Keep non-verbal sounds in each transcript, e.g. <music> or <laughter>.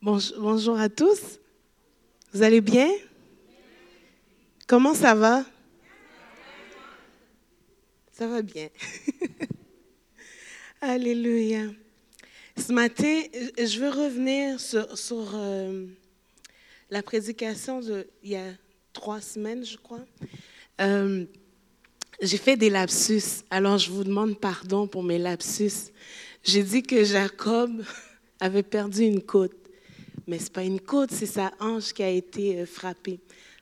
Bonjour, à tous. Vous allez bien? Comment ça va? Ça va bien. <laughs> Alléluia. Ce matin, je veux revenir sur, euh, la prédication d'il y a trois semaines, je crois. Euh, j'ai fait des lapsus, alors je vous demande pardon pour mes lapsus. J'ai dit que Jacob <laughs> avait perdu une côte mais ce n'est pas une côte, c'est sa hanche qui a été euh, frappée.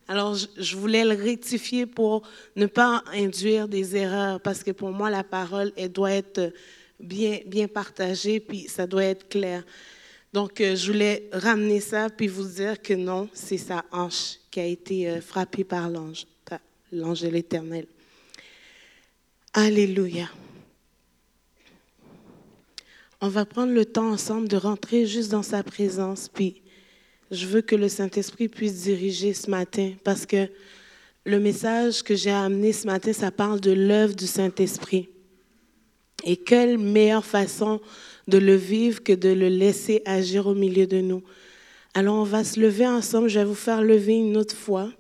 Alors, je, voulais le rectifier pour ne pas induire des erreurs, parce que pour moi, la parole, elle doit être bien, bien partagée, puis ça doit être clair. Donc, euh, je voulais ramener ça, puis vous dire que non, c'est sa hanche qui a été euh, frappée par l'ange, l'ange de l'Éternel. Alléluia. On va prendre le temps ensemble de rentrer juste dans sa présence, puis je veux que le Saint-Esprit puisse diriger ce matin, parce que le message que j'ai amené ce matin, ça parle de l'œuvre du Saint-Esprit. Et quelle meilleure façon de le vivre que de le laisser agir au milieu de nous. Alors on va se lever ensemble, je vais vous faire lever une autre fois.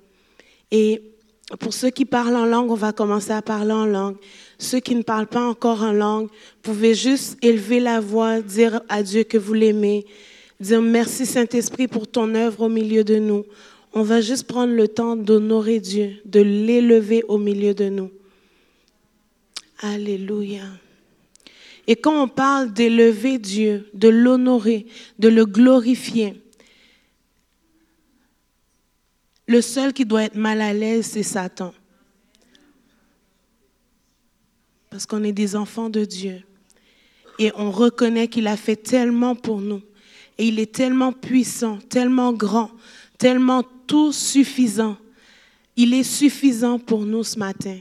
Et pour ceux qui parlent en langue, on va commencer à parler en langue. Ceux qui ne parlent pas encore en langue, pouvez juste élever la voix, dire à Dieu que vous l'aimez, dire merci Saint-Esprit pour ton œuvre au milieu de nous. On va juste prendre le temps d'honorer Dieu, de l'élever au milieu de nous. Alléluia. Et quand on parle d'élever Dieu, de l'honorer, de le glorifier, le seul qui doit être mal à l'aise, c'est Satan. parce qu'on est des enfants de Dieu. Et on reconnaît qu'il a fait tellement pour nous. Et il est tellement puissant, tellement grand, tellement tout suffisant. Il est suffisant pour nous ce matin.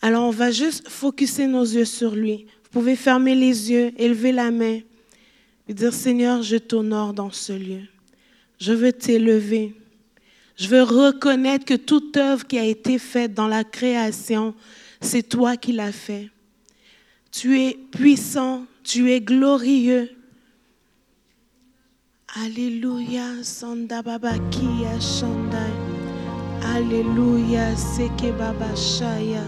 Alors on va juste focuser nos yeux sur lui. Vous pouvez fermer les yeux, élever la main et dire Seigneur, je t'honore dans ce lieu. Je veux t'élever. Je veux reconnaître que toute œuvre qui a été faite dans la création, c'est toi qui l'as fait. Tu es puissant, tu es glorieux. Alléluia, Sanda Baba Kia Shandai. Alléluia, Seke Baba Shaya.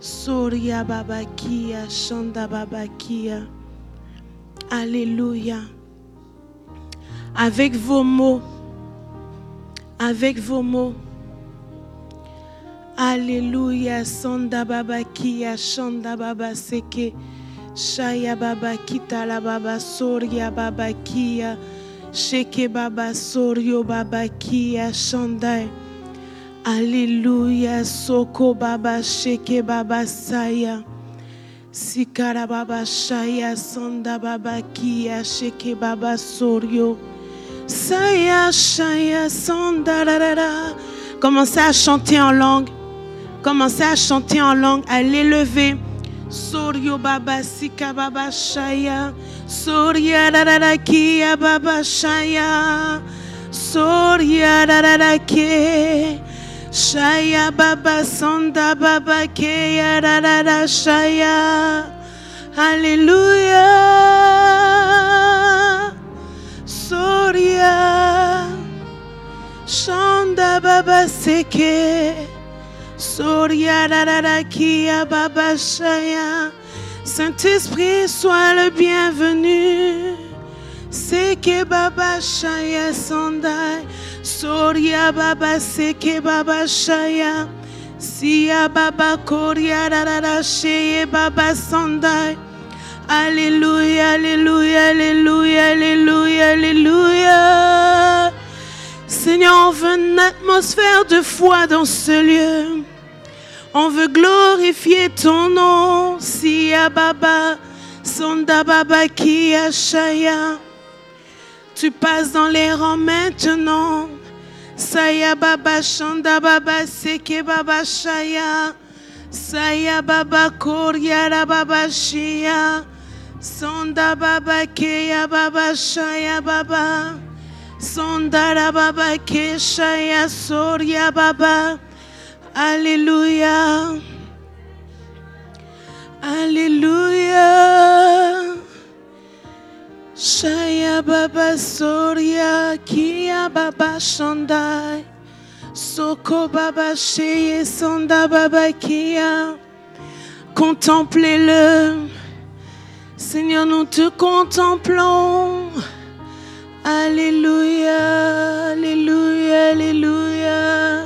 Soria Baba Kia, Shanda Baba Kia. Alléluia. Avec vos mots, avec vos mots, Alléluia. Sonda baba kia, shonda baba seke. Shaya baba kita la baba soria baba kia. Sheke baba sorio baba kia shonda. Alléluia. Soko baba sheke baba saya. Sikara baba shaya sonda baba kia sheke baba sorio. Saya shaya sonda Commencez à chanter en langue. Commencez à chanter en langue, à l'élever. Sorio baba sika baba shaya. Soria kia baba shaya. Soria ke. Shaya baba sonda baba ke ya shaya. Alléluia. Soria. Shanda baba seke. Saint-Esprit, sois le bienvenu. Seke Baba Shaya Sandai. Soria Baba Seke Baba Shaya. Sia Baba Koria Rara Sheye Baba Sandai. Alléluia, Alléluia, Alléluia, Alléluia, Alléluia. Seigneur, on veut une atmosphère de foi dans ce lieu. On veut glorifier ton nom. Sia Baba, Sonda Baba Shaya. Tu passes dans les rangs maintenant. Saya Baba Shanda Baba Seke Baba Shaya. Saya Baba Baba Shia. Sonda Baba Keya Baba Shaya Baba. Sondara Baba Keshaya Soria Baba. Alléluia. Alléluia. Shaya Baba Soria, Kia Baba Shandai. Soko Baba Sheye Sanda Baba Kia. Contemplez-le. Seigneur, nous te contemplons. Alléluia, Alléluia, Alléluia.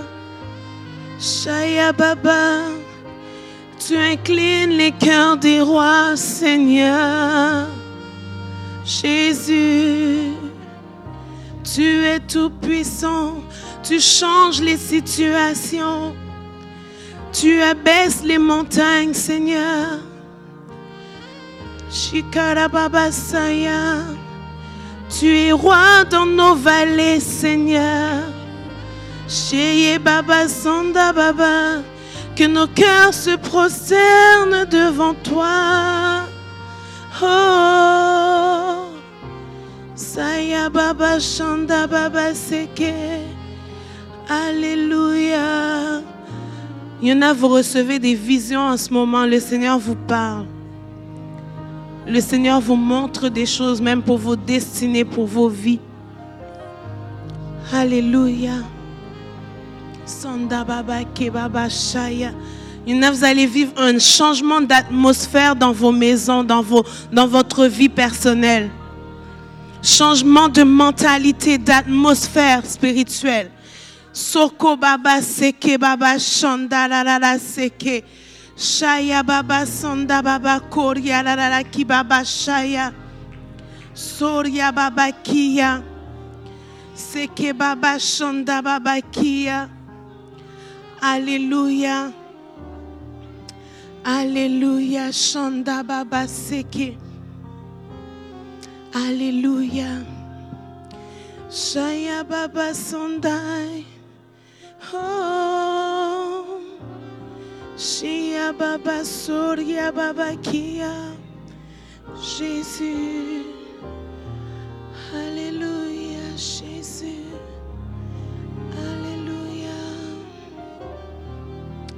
Shaya Baba, tu inclines les cœurs des rois, Seigneur. Jésus, tu es tout puissant, tu changes les situations, tu abaisses les montagnes, Seigneur. Shikarababasaya, tu es roi dans nos vallées, Seigneur. Cheye Baba Sanda Baba, que nos cœurs se prosternent devant toi. Oh, Saya Baba Shanda Baba Seke. Alléluia. Il a, vous recevez des visions en ce moment. Le Seigneur vous parle. Le Seigneur vous montre des choses, même pour vos destinées, pour vos vies. Alléluia. Vous allez vivre un changement d'atmosphère dans vos maisons, dans, vos, dans votre vie personnelle. Changement de mentalité, d'atmosphère spirituelle. Soko Baba Seke Baba Shanda la la la Seke. Shaya Baba Sanda Baba Koria la Ki Baba Shaya. Soria Baba Kia. Seke Baba Shanda Baba Kia. Alléluia. Alléluia. Shanda Baba Seke. Alléluia. Shaya Baba Sondai. Oh. Shia Baba Soria Baba Kia. Jésus. Alléluia, Jésus. Alléluia.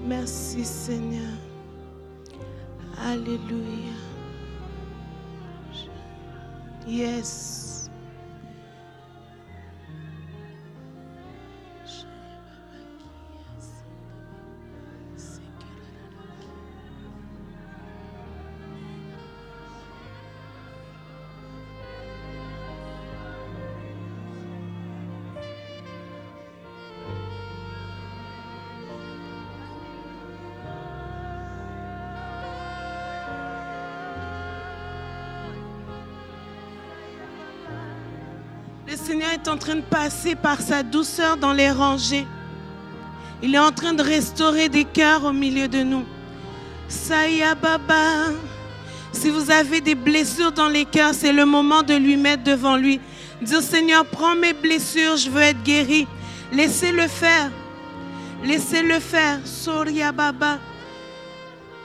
Merci Seigneur. Alléluia. Yes. Seigneur est en train de passer par sa douceur dans les rangées. Il est en train de restaurer des cœurs au milieu de nous. Saya Baba. Si vous avez des blessures dans les cœurs, c'est le moment de lui mettre devant lui. Dire Seigneur, prends mes blessures, je veux être guéri. Laissez-le faire. Laissez-le faire. Soria Baba.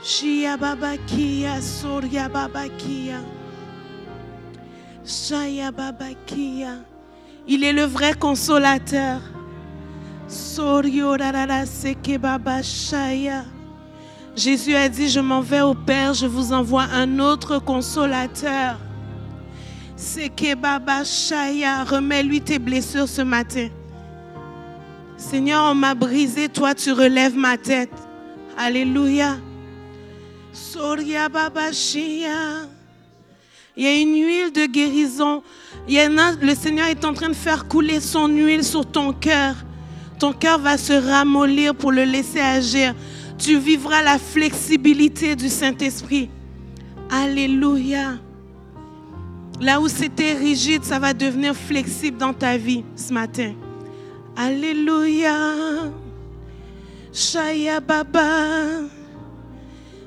Shia Baba Kia. Soria Baba Kia. Baba Kia. Il est le vrai consolateur. Jésus a dit, je m'en vais au Père, je vous envoie un autre consolateur. Shaya, remets-lui tes blessures ce matin. Seigneur, on m'a brisé, toi tu relèves ma tête. Alléluia. Soria Baba Shia. Il y a une huile de guérison. Il y a, le Seigneur est en train de faire couler son huile sur ton cœur. Ton cœur va se ramollir pour le laisser agir. Tu vivras la flexibilité du Saint-Esprit. Alléluia. Là où c'était rigide, ça va devenir flexible dans ta vie ce matin. Alléluia. Shaya Baba.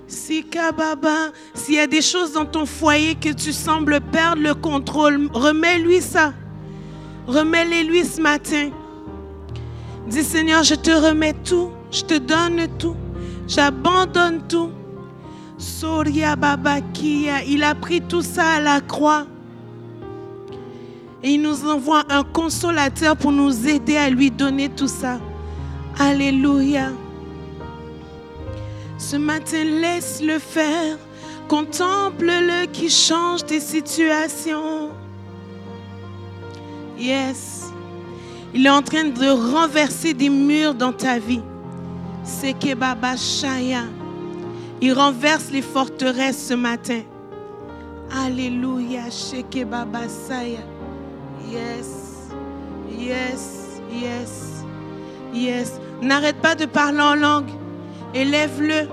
Sika Baba, s'il y a des choses dans ton foyer que tu sembles perdre le contrôle, remets-lui ça. Remets-les-lui ce matin. Dis Seigneur, je te remets tout, je te donne tout, j'abandonne tout. Soria Baba Kia, il a pris tout ça à la croix. Et il nous envoie un consolateur pour nous aider à lui donner tout ça. Alléluia. Ce matin, laisse-le faire. Contemple-le qui change tes situations. Yes. Il est en train de renverser des murs dans ta vie. C'est Baba Shaya. Il renverse les forteresses ce matin. Alléluia. Sheke Baba Saya. Yes. Yes. Yes. Yes. N'arrête pas de parler en langue. Élève-le.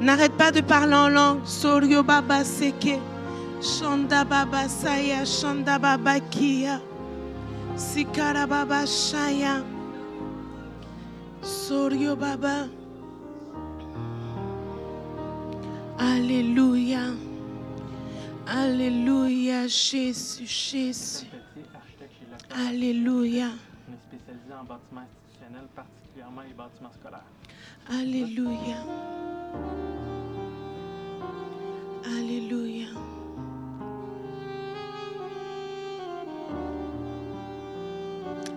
N'arrête pas de parler en langue. Sorio Baba Seke. Shanda Baba Saya. Shanda Baba Kia. Sikara Baba Shaya. Sorio Baba. Alléluia. Alléluia, Jésus, Jésus. Alléluia. On est spécialisé en particulièrement les bâtiments scolaires. Alléluia. Alléluia.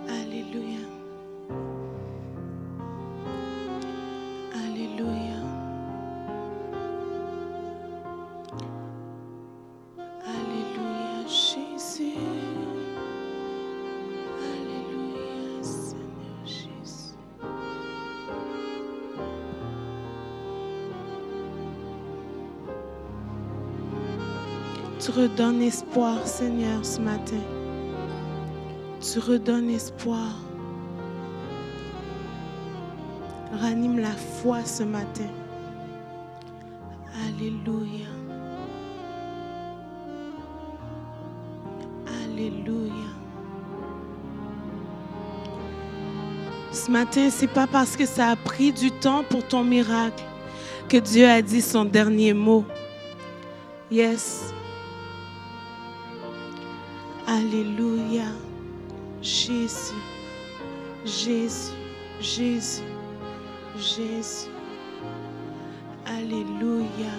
Alléluia. Tu redonnes espoir, Seigneur, ce matin. Tu redonnes espoir. Ranime la foi ce matin. Alléluia. Alléluia. Ce matin, c'est pas parce que ça a pris du temps pour ton miracle que Dieu a dit son dernier mot. Yes. Alléluia. Jésus. Jésus. Jésus. Jésus. Alléluia.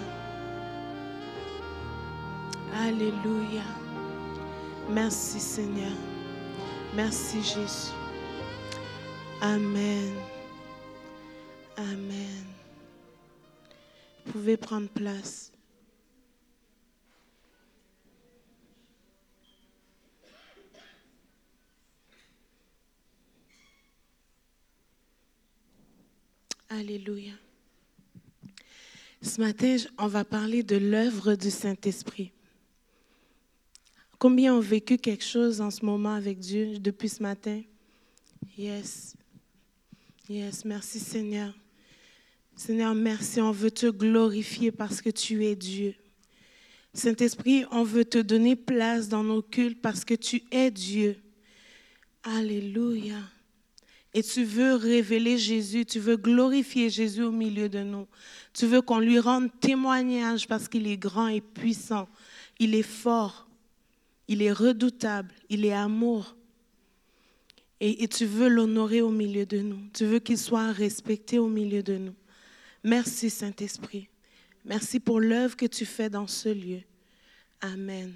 Alléluia. Merci Seigneur. Merci Jésus. Amen. Amen. Vous pouvez prendre place. Alléluia. Ce matin, on va parler de l'œuvre du Saint-Esprit. Combien ont vécu quelque chose en ce moment avec Dieu depuis ce matin? Yes. Yes, merci Seigneur. Seigneur, merci. On veut te glorifier parce que tu es Dieu. Saint-Esprit, on veut te donner place dans nos cultes parce que tu es Dieu. Alléluia. Et tu veux révéler Jésus, tu veux glorifier Jésus au milieu de nous. Tu veux qu'on lui rende témoignage parce qu'il est grand et puissant. Il est fort. Il est redoutable. Il est amour. Et, tu veux l'honorer au milieu de nous. Tu veux qu'il soit respecté au milieu de nous. Merci Saint-Esprit. Merci pour l'œuvre que tu fais dans ce lieu. Amen.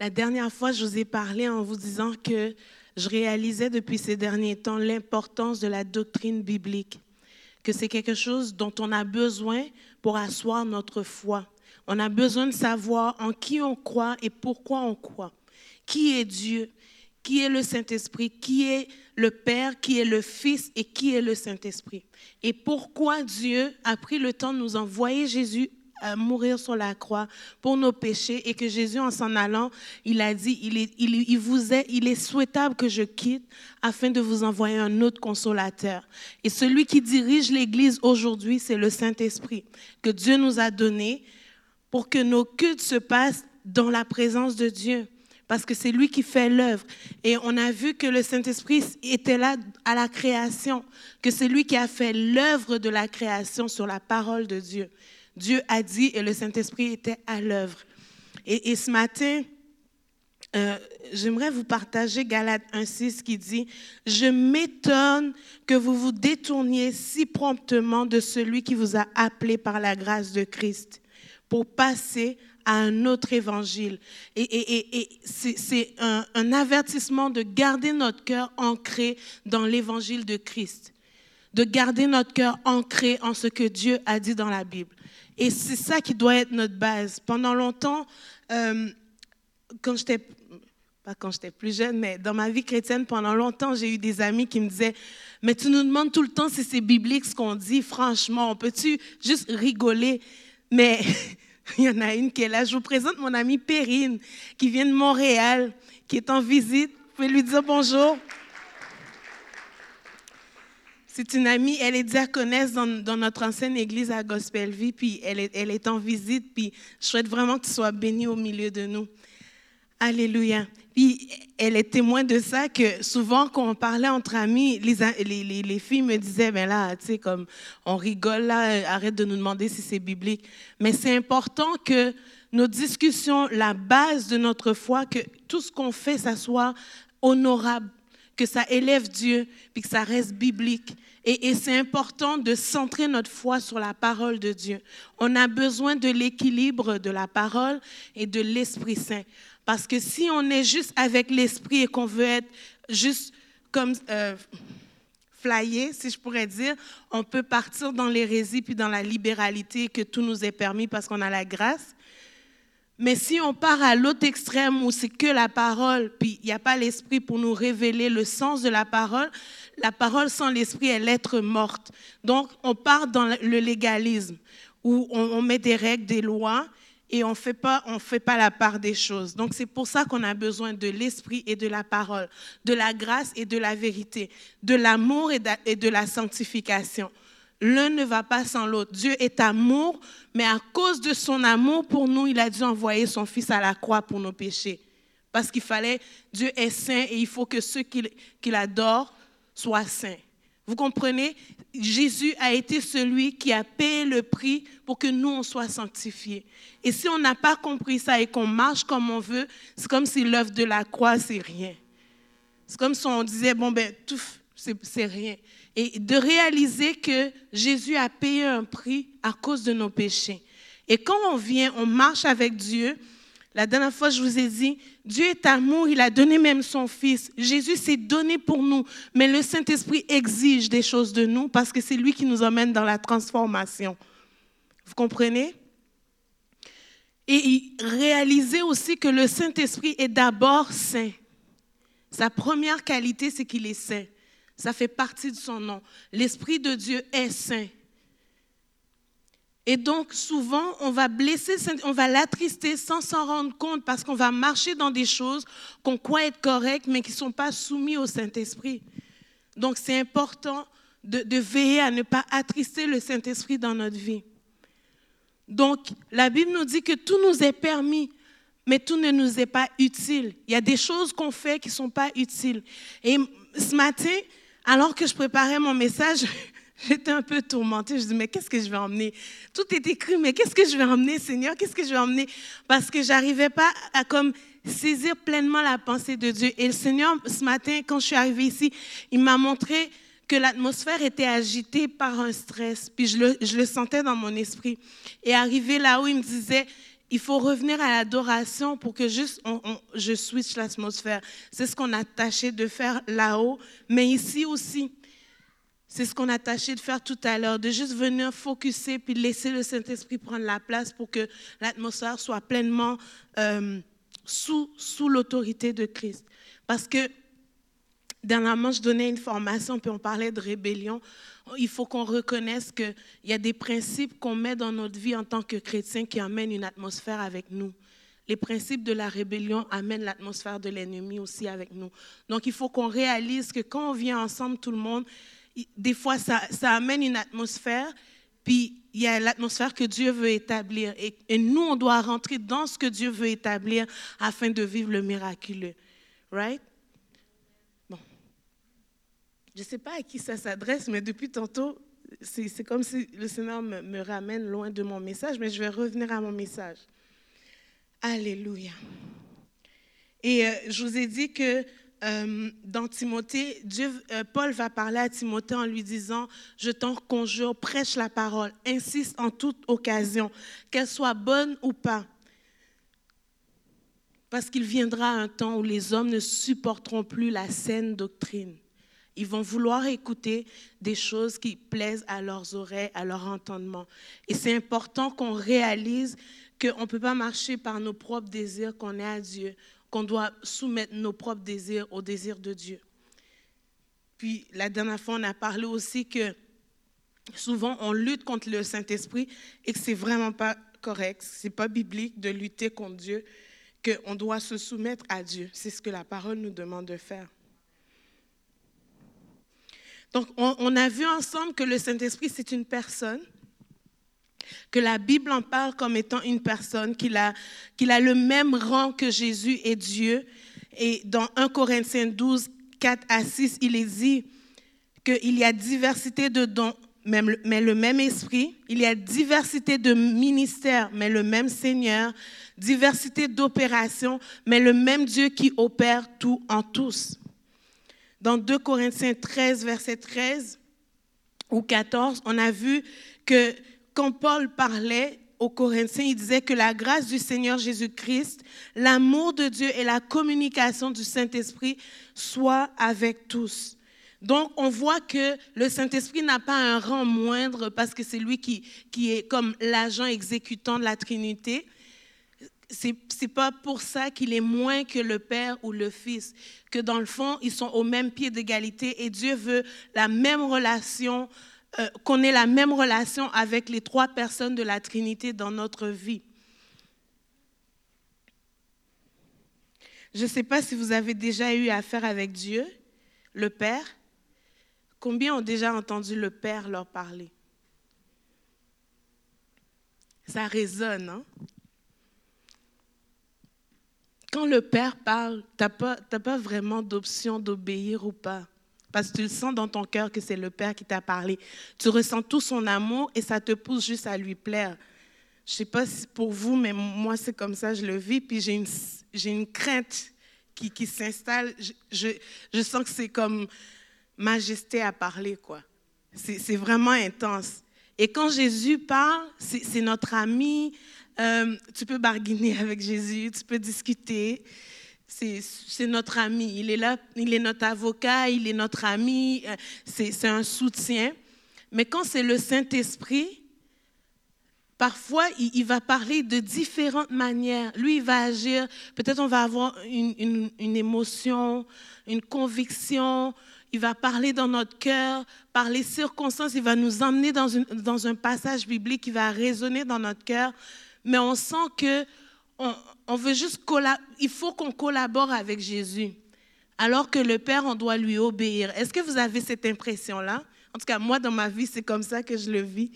La dernière fois, je vous ai parlé en vous disant que je réalisais depuis ces derniers temps l'importance de la doctrine biblique, que c'est quelque chose dont on a besoin pour asseoir notre foi. On a besoin de savoir en qui on croit et pourquoi on croit. Qui est Dieu? Qui est le Saint-Esprit? Qui est le Père? Qui est le Fils? Et qui est le Saint-Esprit? Et pourquoi Dieu a pris le temps de nous envoyer Jésus mourir sur la croix pour nos péchés et que Jésus, en s'en allant, il a dit, il il, il vous est, il est souhaitable que je quitte afin de vous envoyer un autre consolateur. Et celui qui dirige l'Église aujourd'hui, c'est le Saint-Esprit que Dieu nous a donné pour que nos cultes se passent dans la présence de Dieu parce que c'est lui qui fait l'œuvre. Et on a vu que le Saint-Esprit était là à la création, que c'est lui qui a fait l'œuvre de la création sur la parole de Dieu. Dieu a dit et le Saint-Esprit était à l'œuvre. Et, ce matin, euh, j'aimerais vous partager Galates 1.6 qui dit, Je m'étonne que vous vous détourniez si promptement de celui qui vous a appelé par la grâce de Christ pour passer à un autre évangile. Et, c'est un avertissement de garder notre cœur ancré dans l'évangile de Christ, de garder notre cœur ancré en ce que Dieu a dit dans la Bible. Et c'est ça qui doit être notre base. Pendant longtemps, euh, quand j'étais, pas quand j'étais plus jeune, mais dans ma vie chrétienne, pendant longtemps, j'ai eu des amis qui me disaient, mais tu nous demandes tout le temps si c'est biblique ce qu'on dit, franchement, on peut-tu juste rigoler? Mais <laughs> il y en a une qui est là. Je vous présente mon amie Perrine, qui vient de Montréal, qui est en visite. Vous pouvez lui dire bonjour. C'est une amie, elle est diaconesse dans, dans, notre ancienne église à Gospel Vie, puis elle est, elle est en visite, puis je souhaite vraiment que tu sois bénie au milieu de nous. Alléluia. Puis elle est témoin de ça, que souvent quand on parlait entre amis, les, les, les, filles me disaient, ben là, tu sais, comme on rigole là, arrête de nous demander si c'est biblique. Mais c'est important que nos discussions, la base de notre foi, que tout ce qu'on fait, ça soit honorable, que ça élève Dieu, puis que ça reste biblique. Et, c'est important de centrer notre foi sur la parole de Dieu. On a besoin de l'équilibre de la parole et de l'Esprit Saint. Parce que si on est juste avec l'Esprit et qu'on veut être juste comme euh, flyé, si je pourrais dire, on peut partir dans l'hérésie puis dans la libéralité que tout nous est permis parce qu'on a la grâce. Mais si on part à l'autre extrême où c'est que la parole, puis il n'y a pas l'esprit pour nous révéler le sens de la parole, la parole sans l'esprit est l'être morte. Donc on part dans le légalisme où on, met des règles, des lois et on ne fait pas la part des choses. Donc c'est pour ça qu'on a besoin de l'esprit et de la parole, de la grâce et de la vérité, de l'amour et de la sanctification. L'un ne va pas sans l'autre. Dieu est amour, mais à cause de son amour pour nous, il a dû envoyer son Fils à la croix pour nos péchés. Parce qu'il fallait, Dieu est saint et il faut que ceux qui, adorent soient saints. Vous comprenez? Jésus a été celui qui a payé le prix pour que nous, on soit sanctifiés. Et si on n'a pas compris ça et qu'on marche comme on veut, c'est comme si l'œuvre de la croix, c'est rien. C'est comme si on disait, bon, ben, tout, c'est rien et de réaliser que Jésus a payé un prix à cause de nos péchés. Et quand on vient, on marche avec Dieu, la dernière fois, je vous ai dit, Dieu est amour, il a donné même son Fils. Jésus s'est donné pour nous, mais le Saint-Esprit exige des choses de nous parce que c'est lui qui nous emmène dans la transformation. Vous comprenez? Et réaliser aussi que le Saint-Esprit est d'abord saint. Sa première qualité, c'est qu'il est saint. Ça fait partie de son nom. L'Esprit de Dieu est saint. Et donc, souvent, on va blesser, on va l'attrister sans s'en rendre compte parce qu'on va marcher dans des choses qu'on croit être correctes, mais qui ne sont pas soumises au Saint-Esprit. Donc, c'est important de, de, veiller à ne pas attrister le Saint-Esprit dans notre vie. Donc, la Bible nous dit que tout nous est permis, mais tout ne nous est pas utile. Il y a des choses qu'on fait qui ne sont pas utiles. Et ce matin, alors que je préparais mon message, <laughs> j'étais un peu tourmentée. Je dis, mais qu'est-ce que je vais emmener? Tout est écrit, mais qu'est-ce que je vais emmener, Seigneur? Qu'est-ce que je vais emmener? Parce que j'arrivais pas à comme saisir pleinement la pensée de Dieu. Et le Seigneur, ce matin, quand je suis arrivée ici, il m'a montré que l'atmosphère était agitée par un stress. Puis je le, je le sentais dans mon esprit. Et arrivé là où il me disait, il faut revenir à l'adoration pour que juste je switch l'atmosphère. C'est ce qu'on a tâché de faire là-haut, mais ici aussi. C'est ce qu'on a tâché de faire tout à l'heure, de juste venir focuser puis laisser le Saint-Esprit prendre la place pour que l'atmosphère soit pleinement euh, sous, sous l'autorité de Christ. Parce que dernièrement, je donnais une formation, puis on parlait de rébellion il faut qu'on reconnaisse qu'il y a des principes qu'on met dans notre vie en tant que chrétien qui amènent une atmosphère avec nous. Les principes de la rébellion amènent l'atmosphère de l'ennemi aussi avec nous. Donc il faut qu'on réalise que quand on vient ensemble, tout le monde, des fois ça, amène une atmosphère, puis il y a l'atmosphère que Dieu veut établir. Et, et, nous, on doit rentrer dans ce que Dieu veut établir afin de vivre le miraculeux. Right? Je ne sais pas à qui ça s'adresse, mais depuis tantôt, c'est comme si le Seigneur me, ramène loin de mon message, mais je vais revenir à mon message. Alléluia. Et euh, je vous ai dit que euh, dans Timothée, euh, Paul va parler à Timothée en lui disant, je t'en conjure, prêche la parole, insiste en toute occasion, qu'elle soit bonne ou pas. Parce qu'il viendra un temps où les hommes ne supporteront plus la saine doctrine. Ils vont vouloir écouter des choses qui plaisent à leurs oreilles, à leur entendement. Et c'est important qu'on réalise qu'on ne peut pas marcher par nos propres désirs, qu'on est à Dieu, qu'on doit soumettre nos propres désirs au désir de Dieu. Puis la dernière fois, on a parlé aussi que souvent on lutte contre le Saint-Esprit et que c'est vraiment pas correct, c'est pas biblique de lutter contre Dieu, qu'on doit se soumettre à Dieu. C'est ce que la parole nous demande de faire. Donc, on, a vu ensemble que le Saint-Esprit, c'est une personne, que la Bible en parle comme étant une personne, qu'il a, qu'il a le même rang que Jésus et Dieu. Et dans 1 Corinthiens 12, 4 à 6, il est dit qu'il y a diversité de dons, mais le même esprit. Il y a diversité de ministères, mais le même Seigneur. Diversité d'opérations, mais le même Dieu qui opère tout en tous dans 2 Corinthiens 13, verset 13 ou 14, on a vu que quand Paul parlait aux Corinthiens, il disait que la grâce du Seigneur Jésus-Christ, l'amour de Dieu et la communication du Saint-Esprit soient avec tous. Donc, on voit que le Saint-Esprit n'a pas un rang moindre parce que c'est lui qui, qui est comme l'agent exécutant de la Trinité, c'est n'est pas pour ça qu'il est moins que le Père ou le Fils, que dans le fond, ils sont au même pied d'égalité et Dieu veut la même relation, euh, qu'on ait la même relation avec les trois personnes de la Trinité dans notre vie. Je ne sais pas si vous avez déjà eu affaire avec Dieu, le Père. Combien ont déjà entendu le Père leur parler? Ça résonne, hein? Quand le Père parle, tu n'as pas, pas vraiment d'option d'obéir ou pas. Parce que tu le sens dans ton cœur que c'est le Père qui t'a parlé. Tu ressens tout son amour et ça te pousse juste à lui plaire. Je ne sais pas si pour vous, mais moi, c'est comme ça, je le vis. Puis j'ai une, une crainte qui, qui s'installe. Je, je, sens que c'est comme majesté à parler, quoi. C'est, vraiment intense. Et quand Jésus parle, c'est notre ami, euh, tu peux barguiner avec Jésus, tu peux discuter. C'est notre ami. Il est là, il est notre avocat, il est notre ami, euh, c'est un soutien. Mais quand c'est le Saint-Esprit, parfois, il, va parler de différentes manières. Lui, il va agir. Peut-être on va avoir une, émotion, une conviction. Il va parler dans notre cœur, par les circonstances. Il va nous emmener dans un passage biblique qui va résonner dans notre cœur mais on sent que on, veut juste il faut qu'on collabore avec Jésus. Alors que le Père, on doit lui obéir. Est-ce que vous avez cette impression-là? En tout cas, moi, dans ma vie, c'est comme ça que je le vis.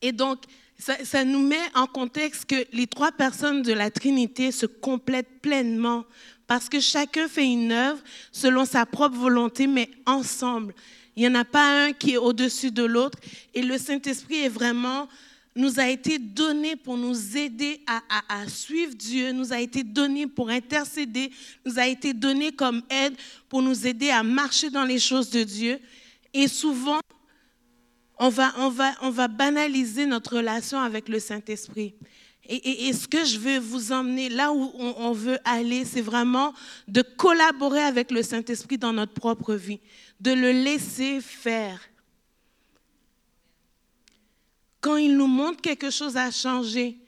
Et donc, ça, ça, nous met en contexte que les trois personnes de la Trinité se complètent pleinement parce que chacun fait une œuvre selon sa propre volonté, mais ensemble. Il n'y en a pas un qui est au-dessus de l'autre. Et le Saint-Esprit est vraiment nous a été donné pour nous aider à, suivre Dieu, nous a été donné pour intercéder, nous a été donné comme aide pour nous aider à marcher dans les choses de Dieu. Et souvent, on va, on va, on va banaliser notre relation avec le Saint-Esprit. Et, ce que je veux vous emmener, là où on, on veut aller, c'est vraiment de collaborer avec le Saint-Esprit dans notre propre vie, de le laisser faire quand il nous montre quelque chose à changer,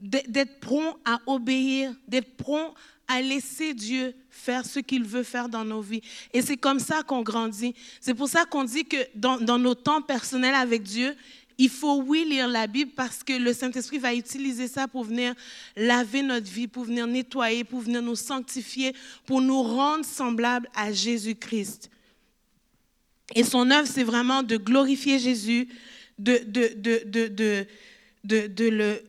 d'être prompt à obéir, d'être prompt à laisser Dieu faire ce qu'il veut faire dans nos vies. Et c'est comme ça qu'on grandit. C'est pour ça qu'on dit que dans, dans, nos temps personnels avec Dieu, il faut, oui, lire la Bible parce que le Saint-Esprit va utiliser ça pour venir laver notre vie, pour venir nettoyer, pour venir nous sanctifier, pour nous rendre semblables à Jésus-Christ. Et son œuvre, c'est vraiment de glorifier Jésus, de, de, de, le,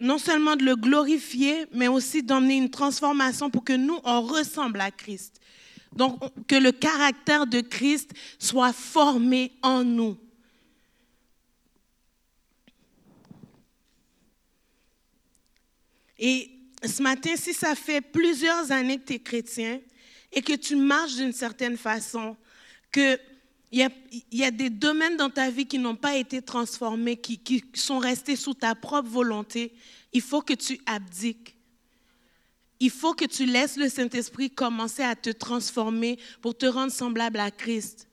non seulement de le glorifier, mais aussi d'emmener une transformation pour que nous, on ressemble à Christ. Donc, que le caractère de Christ soit formé en nous. Et ce matin, si ça fait plusieurs années que tu es chrétien, et que tu marches d'une certaine façon, qu'il y a, des domaines dans ta vie qui n'ont pas été transformés, qui, sont restés sous ta propre volonté, il faut que tu abdiques. Il faut que tu laisses le Saint-Esprit commencer à te transformer pour te rendre semblable à Christ.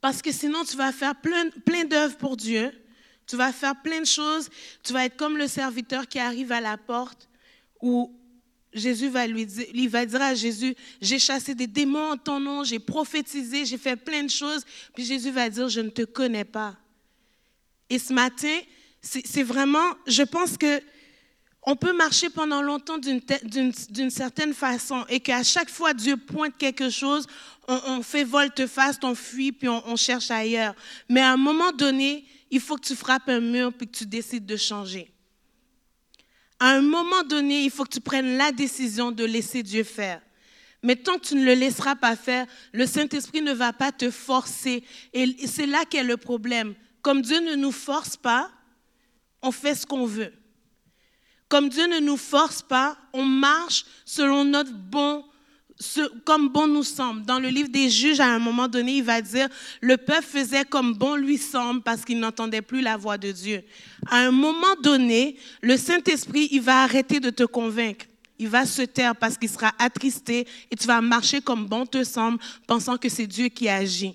Parce que sinon, tu vas faire plein, plein d'œuvres pour Dieu. Tu vas faire plein de choses. Tu vas être comme le serviteur qui arrive à la porte où Jésus va lui dire, il va dire à Jésus, j'ai chassé des démons en ton nom, j'ai prophétisé, j'ai fait plein de choses. Puis Jésus va dire, je ne te connais pas. Et ce matin, c'est vraiment, je pense que on peut marcher pendant longtemps d'une certaine façon et qu'à chaque fois Dieu pointe quelque chose, on, fait volte-face, on fuit, puis on, on, cherche ailleurs. Mais à un moment donné, il faut que tu frappes un mur, puis que tu décides de changer. À un moment donné, il faut que tu prennes la décision de laisser Dieu faire. Mais tant que tu ne le laisseras pas faire, le Saint-Esprit ne va pas te forcer. Et c'est là qu'est le problème. Comme Dieu ne nous force pas, on fait ce qu'on veut. Comme Dieu ne nous force pas, on marche selon notre bon, comme bon nous semble. Dans le livre des juges, à un moment donné, il va dire, le peuple faisait comme bon lui semble parce qu'il n'entendait plus la voix de Dieu. À un moment donné, le Saint-Esprit, il va arrêter de te convaincre. Il va se taire parce qu'il sera attristé et tu vas marcher comme bon te semble, pensant que c'est Dieu qui agit.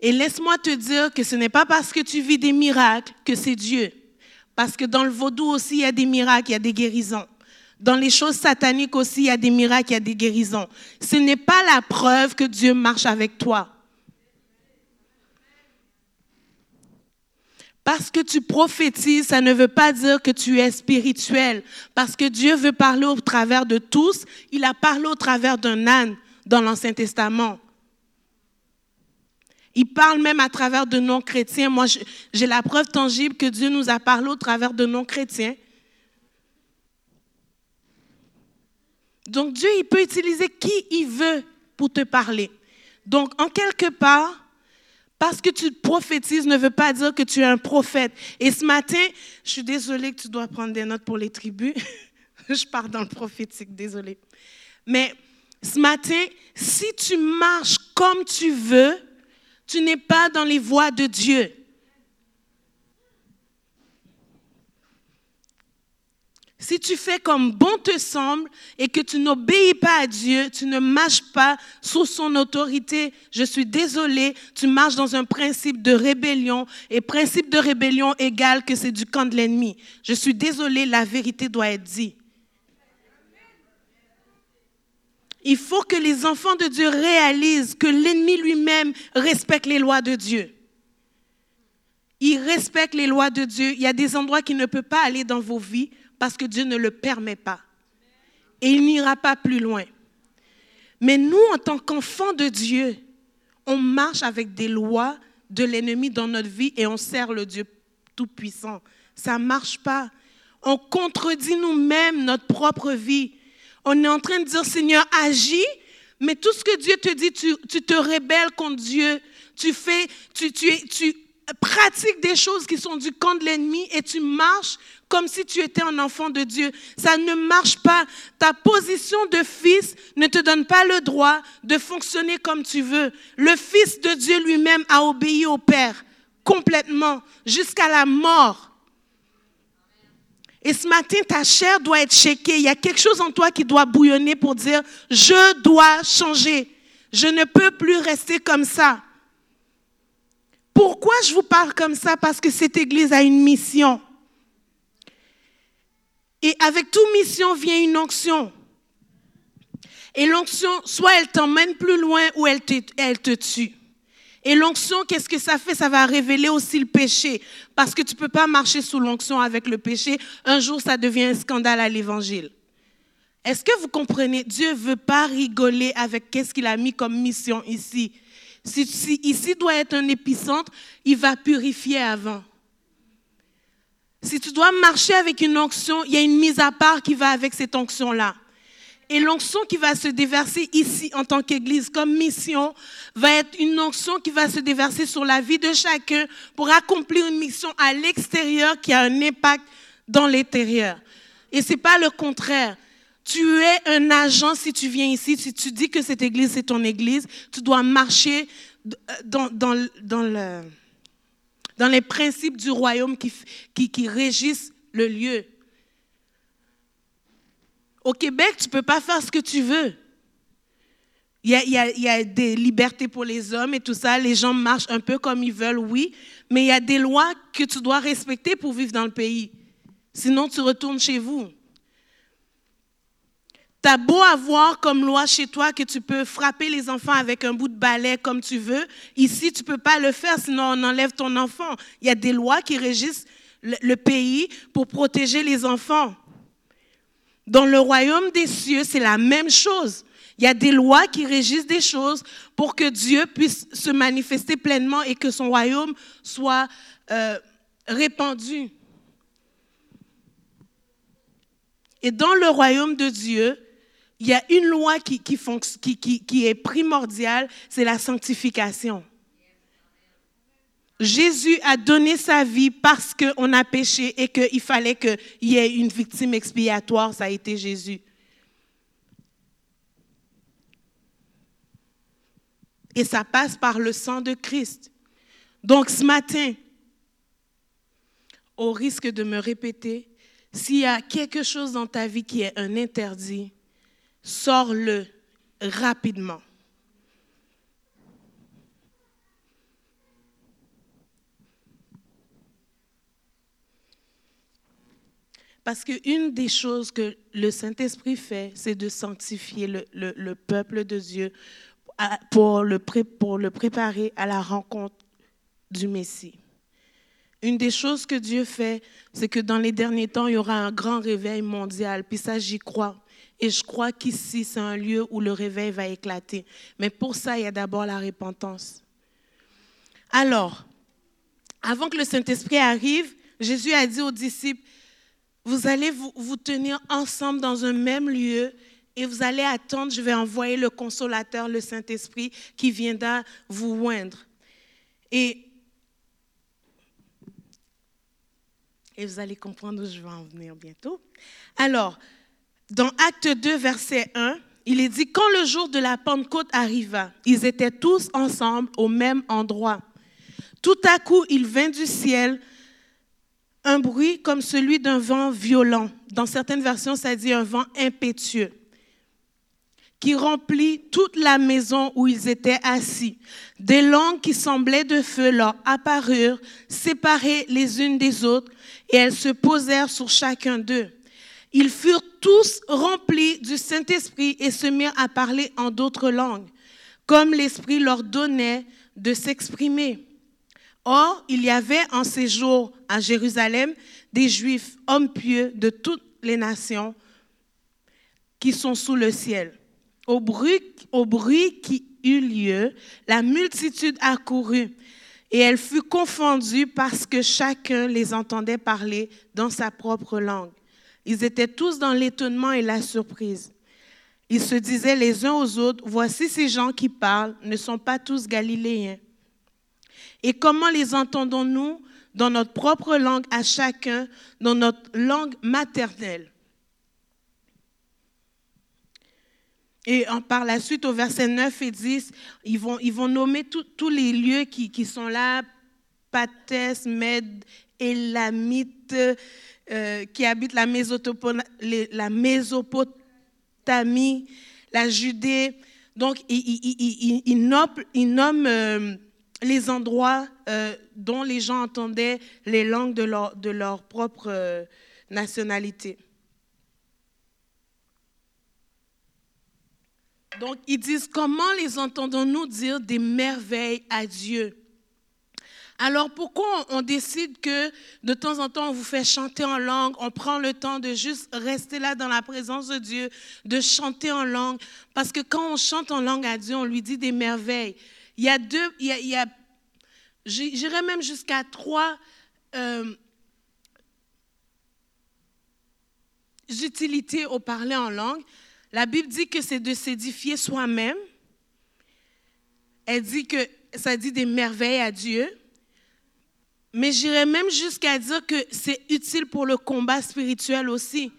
Et laisse-moi te dire que ce n'est pas parce que tu vis des miracles que c'est Dieu. Parce que dans le vaudou aussi, il y a des miracles, il y a des guérisons. Dans les choses sataniques aussi, il y a des miracles, il y a des guérisons. Ce n'est pas la preuve que Dieu marche avec toi. Parce que tu prophétises, ça ne veut pas dire que tu es spirituel. Parce que Dieu veut parler au travers de tous. Il a parlé au travers d'un âne dans l'Ancien Testament. Il parle même à travers de non-chrétiens. Moi, j'ai la preuve tangible que Dieu nous a parlé au travers de non-chrétiens. Donc Dieu, il peut utiliser qui il veut pour te parler. Donc, en quelque part, parce que tu prophétises ne veut pas dire que tu es un prophète. Et ce matin, je suis désolée que tu dois prendre des notes pour les tribus. <laughs> je pars dans le prophétique, désolée. Mais ce matin, si tu marches comme tu veux, tu n'es pas dans les voies de Dieu. Si tu fais comme bon te semble et que tu n'obéis pas à Dieu, tu ne marches pas sous son autorité, je suis désolée, tu marches dans un principe de rébellion et principe de rébellion égale que c'est du camp de l'ennemi. Je suis désolée, la vérité doit être dite. Il faut que les enfants de Dieu réalisent que l'ennemi lui-même respecte les lois de Dieu. Il respecte les lois de Dieu. Il y a des endroits qu'il ne peut pas aller dans vos vies parce que Dieu ne le permet pas. Et il n'ira pas plus loin. Mais nous, en tant qu'enfants de Dieu, on marche avec des lois de l'ennemi dans notre vie et on sert le Dieu Tout-Puissant. Ça ne marche pas. On contredit nous-mêmes notre propre vie. On est en train de dire, Seigneur, agis, mais tout ce que Dieu te dit, tu, te rebelles contre Dieu. Tu fais, tu, tu pratiques des choses qui sont du camp de l'ennemi et tu marches comme si tu étais un enfant de Dieu. Ça ne marche pas. Ta position de fils ne te donne pas le droit de fonctionner comme tu veux. Le Fils de Dieu lui-même a obéi au Père complètement jusqu'à la mort. Et ce matin, ta chair doit être shakée. Il y a quelque chose en toi qui doit bouillonner pour dire, je dois changer. Je ne peux plus rester comme ça. Pourquoi je vous parle comme ça? Parce que cette Église a une mission. Et avec toute mission vient une onction. Et l'onction, soit elle t'emmène plus loin ou elle te, tue. Et l'onction, qu'est-ce que ça fait? Ça va révéler aussi le péché. Parce que tu ne peux pas marcher sous l'onction avec le péché. Un jour, ça devient un scandale à l'évangile. Est-ce que vous comprenez? Dieu ne veut pas rigoler avec qu'est-ce qu'il a mis comme mission ici. Si, si, ici doit être un épicentre, il va purifier avant. Si tu dois marcher avec une onction, il y a une mise à part qui va avec cette onction-là. Et l'onction qui va se déverser ici en tant qu'Église comme mission va être une onction qui va se déverser sur la vie de chacun pour accomplir une mission à l'extérieur qui a un impact dans l'intérieur. Et c'est pas le contraire. Tu es un agent si tu viens ici, si tu dis que cette église c'est ton église, tu dois marcher dans, dans, dans, le, dans les principes du royaume qui, régissent le lieu. Au Québec, tu ne peux pas faire ce que tu veux. Il y, a, des libertés pour les hommes et tout ça. Les gens marchent un peu comme ils veulent, oui. Mais il y a des lois que tu dois respecter pour vivre dans le pays. Sinon, tu retournes chez vous. Tu as beau avoir comme loi chez toi que tu peux frapper les enfants avec un bout de balai comme tu veux. Ici, tu peux pas le faire, sinon on enlève ton enfant. Il y a des lois qui régissent le, le pays pour protéger les enfants. Dans le royaume des cieux, c'est la même chose. Il y a des lois qui régissent des choses pour que Dieu puisse se manifester pleinement et que son royaume soit euh, répandu. Et dans le royaume de Dieu, il y a une loi qui, est primordiale, c'est la sanctification. Jésus a donné sa vie parce qu'on a péché et qu'il fallait qu'il y ait une victime expiatoire, ça a été Jésus. Et ça passe par le sang de Christ. Donc ce matin, au risque de me répéter, s'il y a quelque chose dans ta vie qui est un interdit, sors-le rapidement. Parce qu'une des choses que le Saint-Esprit fait, c'est de sanctifier le, le, le, peuple de Dieu pour le, pour le préparer à la rencontre du Messie. Une des choses que Dieu fait, c'est que dans les derniers temps, il y aura un grand réveil mondial. Puis ça, j'y crois. Et je crois qu'ici, c'est un lieu où le réveil va éclater. Mais pour ça, il y a d'abord la repentance. Alors, avant que le Saint-Esprit arrive, Jésus a dit aux disciples, vous allez vous, tenir ensemble dans un même lieu et vous allez attendre, je vais envoyer le consolateur, le Saint-Esprit, qui viendra vous oindre. Et, et vous allez comprendre où je vais en venir bientôt. Alors, dans Acte 2, verset 1, il est dit, quand le jour de la Pentecôte arriva, ils étaient tous ensemble au même endroit. Tout à coup, il vint du ciel un bruit comme celui d'un vent violent. Dans certaines versions, ça dit un vent impétueux qui remplit toute la maison où ils étaient assis. Des langues qui semblaient de feu leur apparurent, séparées les unes des autres, et elles se posèrent sur chacun d'eux. Ils furent tous remplis du Saint-Esprit et se mirent à parler en d'autres langues, comme l'Esprit leur donnait de s'exprimer. Or, il y avait en ces jours à Jérusalem des Juifs, hommes pieux de toutes les nations qui sont sous le ciel. Au bruit, au bruit qui eut lieu, la multitude accourut et elle fut confondue parce que chacun les entendait parler dans sa propre langue. Ils étaient tous dans l'étonnement et la surprise. Ils se disaient les uns aux autres, voici ces gens qui parlent, ne sont pas tous galiléens. Et comment les entendons-nous dans notre propre langue à chacun, dans notre langue maternelle? Et par la suite, au verset 9 et 10, ils vont, nommer tous les lieux qui, sont là, Pathès, Med, Élamite, euh, qui habitent la, Mésopotamie, la Judée. Donc, nomment, nomment euh, les endroits euh, dont les gens entendaient les langues de leur, propre nationalité. Donc, ils disent, comment les entendons-nous dire des merveilles à Dieu? Alors pourquoi on décide que de temps en temps on vous fait chanter en langue, on prend le temps de juste rester là dans la présence de Dieu, de chanter en langue? Parce que quand on chante en langue à Dieu, on lui dit des merveilles. Il y a deux, il y a, j'irais même jusqu'à trois euh, utilités au parler en langue. La Bible dit que c'est de s'édifier soi-même. Elle dit que ça dit des merveilles à Dieu. Mais j'irais même jusqu'à dire que c'est utile pour le combat spirituel aussi.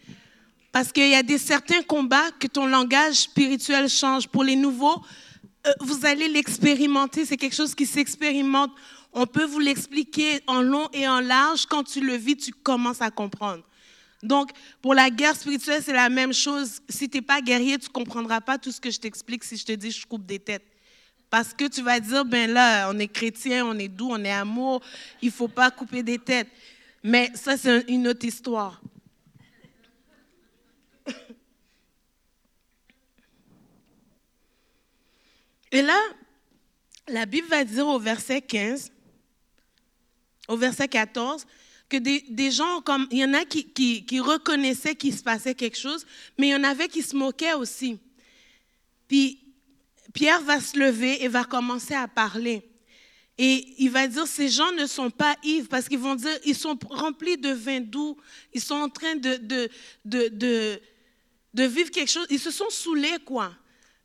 Parce qu'il y a des certains combats que ton langage spirituel change. Pour les nouveaux, euh, vous allez l'expérimenter. C'est quelque chose qui s'expérimente. On peut vous l'expliquer en long et en large. Quand tu le vis, tu commences à comprendre. Donc, pour la guerre spirituelle, c'est la même chose. Si tu n'es pas guerrier, tu ne comprendras pas tout ce que je t'explique si je te dis je coupe des têtes. Parce que tu vas dire, ben là, on est chrétien, on est doux, on est amour, il ne faut pas couper des têtes. Mais ça, c'est une autre histoire. Et là, la Bible va dire au verset 15, au verset 14, que des, gens, comme il y en a qui, qui reconnaissaient qu'il se passait quelque chose, mais il y en avait qui se moquaient aussi. Puis Pierre va se lever et va commencer à parler. Et il va dire, ces gens ne sont pas ivres parce qu'ils vont dire, ils sont remplis de vin doux, ils sont en train de, de, de, de, vivre quelque chose, ils se sont saoulés, quoi.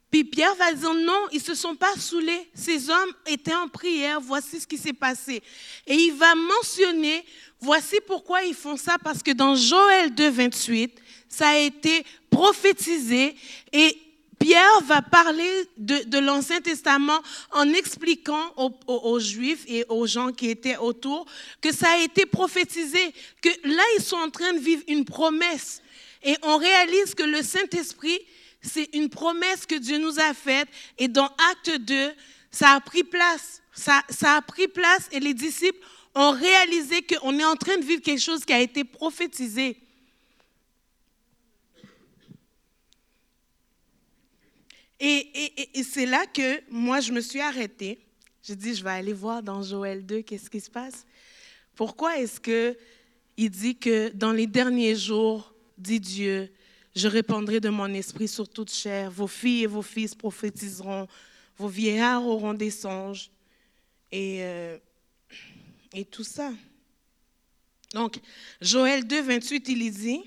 Puis Pierre va dire, non, ils ne se sont pas saoulés, ces hommes étaient en prière, voici ce qui s'est passé. Et il va mentionner, voici pourquoi ils font ça, parce que dans Joël 2, 28, ça a été prophétisé et Pierre va parler de, l'Ancien Testament en expliquant aux, Juifs et aux gens qui étaient autour que ça a été prophétisé, que là, ils sont en train de vivre une promesse. Et on réalise que le Saint-Esprit, c'est une promesse que Dieu nous a faite. Et dans Acte 2, ça a pris place. Ça, ça a pris place et les disciples ont réalisé qu'on est en train de vivre quelque chose qui a été prophétisé. Et, c'est là que moi, je me suis arrêtée. J'ai dit, je vais aller voir dans Joël 2, qu'est-ce qui se passe? Pourquoi est-ce que il dit que dans les derniers jours, dit Dieu, je répandrai de mon esprit sur toute chair. Vos filles et vos fils prophétiseront. Vos vieillards auront des songes. Et, euh, et tout ça. Donc, Joël 2, 28, il dit,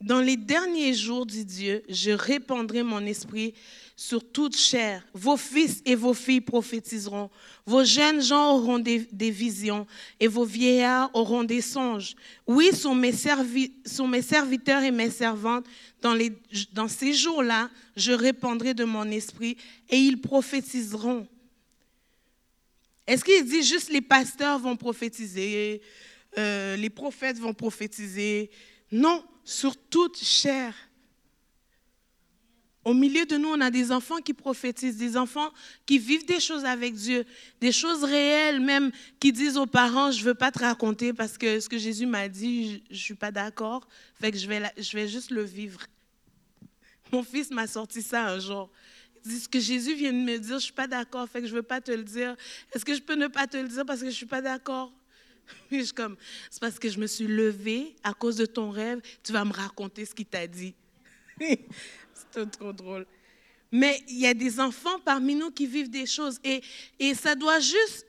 dans les derniers jours, dit Dieu, je répandrai mon esprit sur toute chair. Vos fils et vos filles prophétiseront. Vos jeunes gens auront des, visions et vos vieillards auront des songes. Oui, sont mes, serviteurs et mes servantes. Dans ces jours-là, je répandrai de mon esprit et ils prophétiseront. Est-ce qu'il dit juste les pasteurs vont prophétiser, euh, les prophètes vont prophétiser? Non, sur toute chair. Au milieu de nous, on a des enfants qui prophétisent, des enfants qui vivent des choses avec Dieu, des choses réelles même, qui disent aux parents, je ne veux pas te raconter parce que ce que Jésus m'a dit, je ne suis pas d'accord, fait que je vais, je vais juste le vivre. Mon fils m'a sorti ça un jour. Il dit, ce que Jésus vient de me dire, je ne suis pas d'accord, fait que je ne veux pas te le dire. Est-ce que je peux ne pas te le dire parce que je ne suis pas d'accord? <laughs> je comme, c'est parce que je me suis levée à cause de ton rêve, tu vas me raconter ce qu'il t'a dit. <laughs> c'est trop drôle. Mais il y a des enfants parmi nous qui vivent des choses et, et ça doit juste,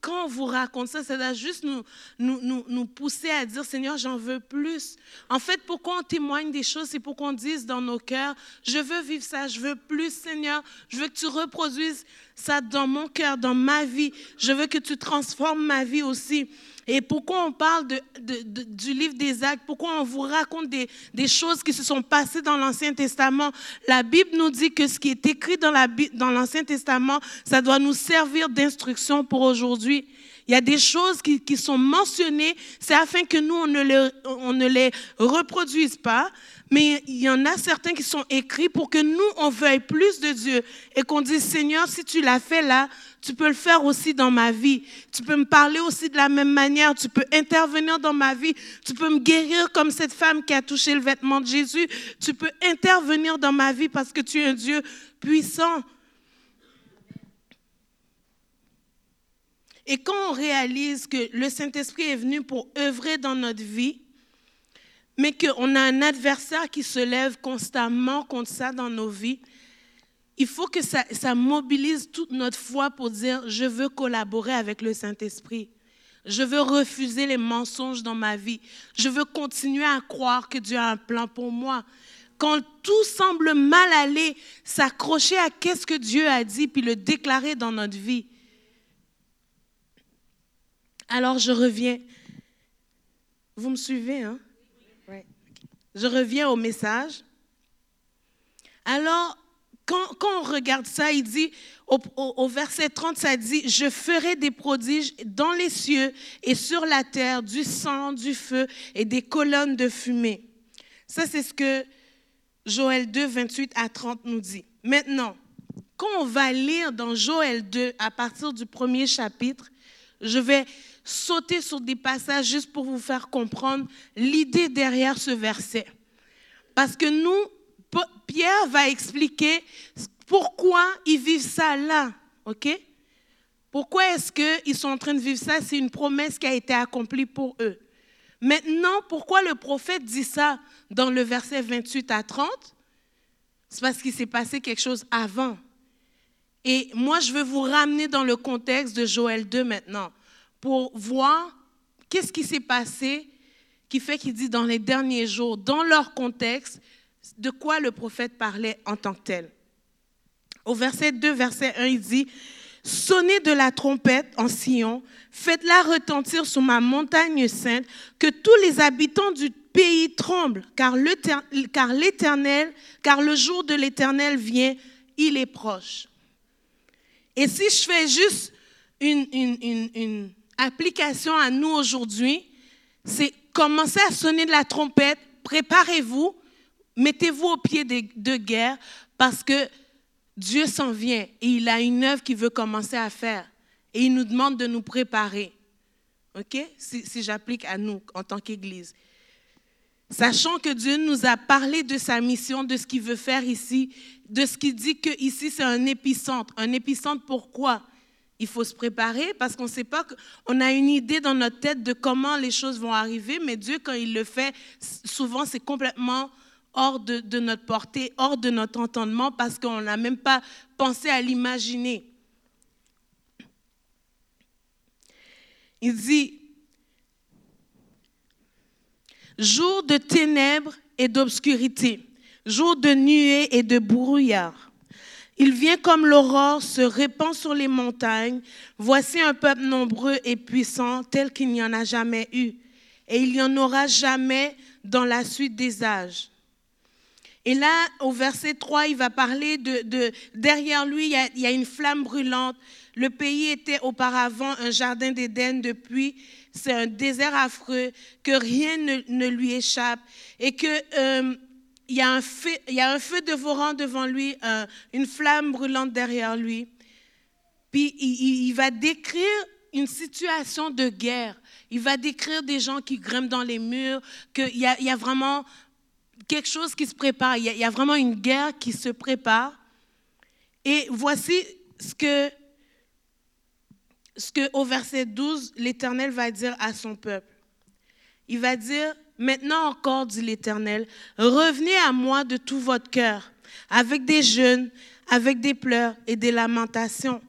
quand on vous raconte ça, ça doit juste nous, nous, nous, nous pousser à dire, Seigneur, j'en veux plus. En fait, pourquoi on témoigne des choses, c'est pour qu'on dise dans nos cœurs, je veux vivre ça, je veux plus, Seigneur, je veux que tu reproduises ça dans mon cœur, dans ma vie. Je veux que tu transformes ma vie aussi. Et pourquoi on parle du livre des actes? Pourquoi on vous raconte des, choses qui se sont passées dans l'Ancien Testament? La Bible nous dit que ce qui est écrit dans l'Ancien Testament, ça doit nous servir d'instruction pour aujourd'hui. Il y a des choses qui, qui sont mentionnées, c'est afin que nous, on ne, les, on ne les reproduise pas, mais il y en a certains qui sont écrits pour que nous, on veuille plus de Dieu et qu'on dise, Seigneur, si tu l'as fait là, tu peux le faire aussi dans ma vie. Tu peux me parler aussi de la même manière. Tu peux intervenir dans ma vie. Tu peux me guérir comme cette femme qui a touché le vêtement de Jésus. Tu peux intervenir dans ma vie parce que tu es un Dieu puissant. Et quand on réalise que le Saint-Esprit est venu pour œuvrer dans notre vie, mais qu'on a un adversaire qui se lève constamment contre ça dans nos vies, il faut que ça, mobilise toute notre foi pour dire, je veux collaborer avec le Saint-Esprit. Je veux refuser les mensonges dans ma vie. Je veux continuer à croire que Dieu a un plan pour moi. Quand tout semble mal aller, s'accrocher à qu'est-ce que Dieu a dit, puis le déclarer dans notre vie. Alors je reviens. Vous me suivez, hein? Je reviens au message. Alors, quand, on regarde ça, il dit, au, au, verset 30, ça dit, je ferai des prodiges dans les cieux et sur la terre, du sang, du feu et des colonnes de fumée. Ça, c'est ce que Joël 2, 28 à 30 nous dit. Maintenant, quand on va lire dans Joël 2, à partir du premier chapitre, je vais sauter sur des passages juste pour vous faire comprendre l'idée derrière ce verset. Parce que nous, Pierre va expliquer pourquoi ils vivent ça là, ok? Pourquoi est-ce qu'ils sont en train de vivre ça? C'est une promesse qui a été accomplie pour eux. Maintenant, pourquoi le prophète dit ça dans le verset 28 à 30 C'est parce qu'il s'est passé quelque chose avant. Et moi, je veux vous ramener dans le contexte de Joël 2 maintenant pour voir qu'est-ce qui s'est passé qui fait qu'il dit dans les derniers jours, dans leur contexte, de quoi le prophète parlait en tant que tel. Au verset 2, verset 1, il dit, Sonnez de la trompette en Sion, faites-la retentir sur ma montagne sainte, que tous les habitants du pays tremblent, car l'Éternel, car le jour de l'Éternel vient, il est proche. Et si je fais juste une, une, application à nous aujourd'hui, c'est commencer à sonner de la trompette, préparez-vous, mettez-vous au pied de, guerre, parce que Dieu s'en vient et il a une œuvre qu'il veut commencer à faire. Et il nous demande de nous préparer. OK? Si, si j'applique à nous en tant qu'Église. Sachant que Dieu nous a parlé de sa mission, de ce qu'il veut faire ici, de ce qu'il dit que ici c'est un épicentre. Un épicentre pourquoi? Il faut se préparer parce qu'on ne sait pas, on a une idée dans notre tête de comment les choses vont arriver, mais Dieu quand il le fait, souvent c'est complètement hors de, de, notre portée, hors de notre entendement parce qu'on n'a même pas pensé à l'imaginer. Il dit, jour de ténèbres et d'obscurité, jour de nuées et de brouillard. Il vient comme l'aurore, se répand sur les montagnes. Voici un peuple nombreux et puissant tel qu'il n'y en a jamais eu. Et il n'y en aura jamais dans la suite des âges. Et là, au verset 3, il va parler de, derrière lui, il y, a, il y, a, une flamme brûlante. Le pays était auparavant un jardin d'Éden depuis c'est un désert affreux, que rien ne, lui échappe et que euh, il y, a un feu, dévorant devant lui, une flamme brûlante derrière lui. Puis il, va décrire une situation de guerre. Il va décrire des gens qui grimpent dans les murs, qu'il y a, vraiment quelque chose qui se prépare. Il y, a, il y a vraiment une guerre qui se prépare. Et voici ce que ce qu'au verset 12, l'Éternel va dire à son peuple. Il va dire, maintenant encore, dit l'Éternel, revenez à moi de tout votre cœur, avec des jeûnes, avec des pleurs et des lamentations.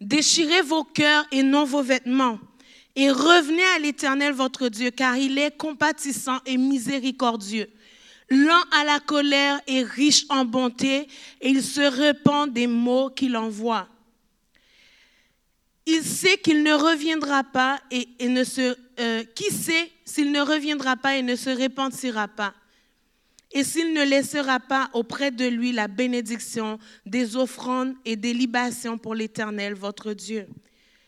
Déchirez vos cœurs et non vos vêtements. Et revenez à l'Éternel votre Dieu, car il est compatissant et miséricordieux, lent à la colère et riche en bonté, et il se répand des mots qu'il envoie il sait qu'il ne reviendra pas et, ne se... Euh, qui sait s'il ne reviendra pas et ne se repentira pas? Et s'il ne laissera pas auprès de lui la bénédiction des offrandes et des libations pour l'Éternel, votre Dieu.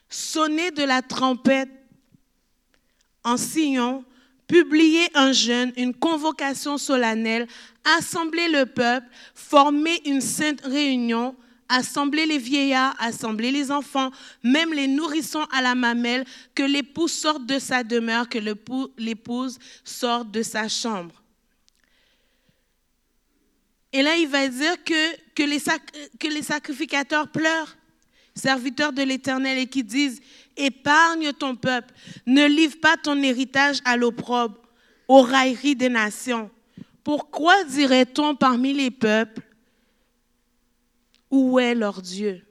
Sonnez de la trompette en Sion, publiez un jeûne, une convocation solennelle, assemblez le peuple, formez une sainte réunion, assembler les vieillards, assembler les enfants, même les nourrissons à la mamelle, que l'époux sorte de sa demeure, que l'épouse sorte de sa chambre. Et là, il va dire que, les, que les sacrificateurs pleurent, serviteurs de l'Éternel, et qui disent, épargne ton peuple, ne livre pas ton héritage à l'opprobre, aux railleries des nations. Pourquoi dirait-on parmi les peuples, où est leur Dieu?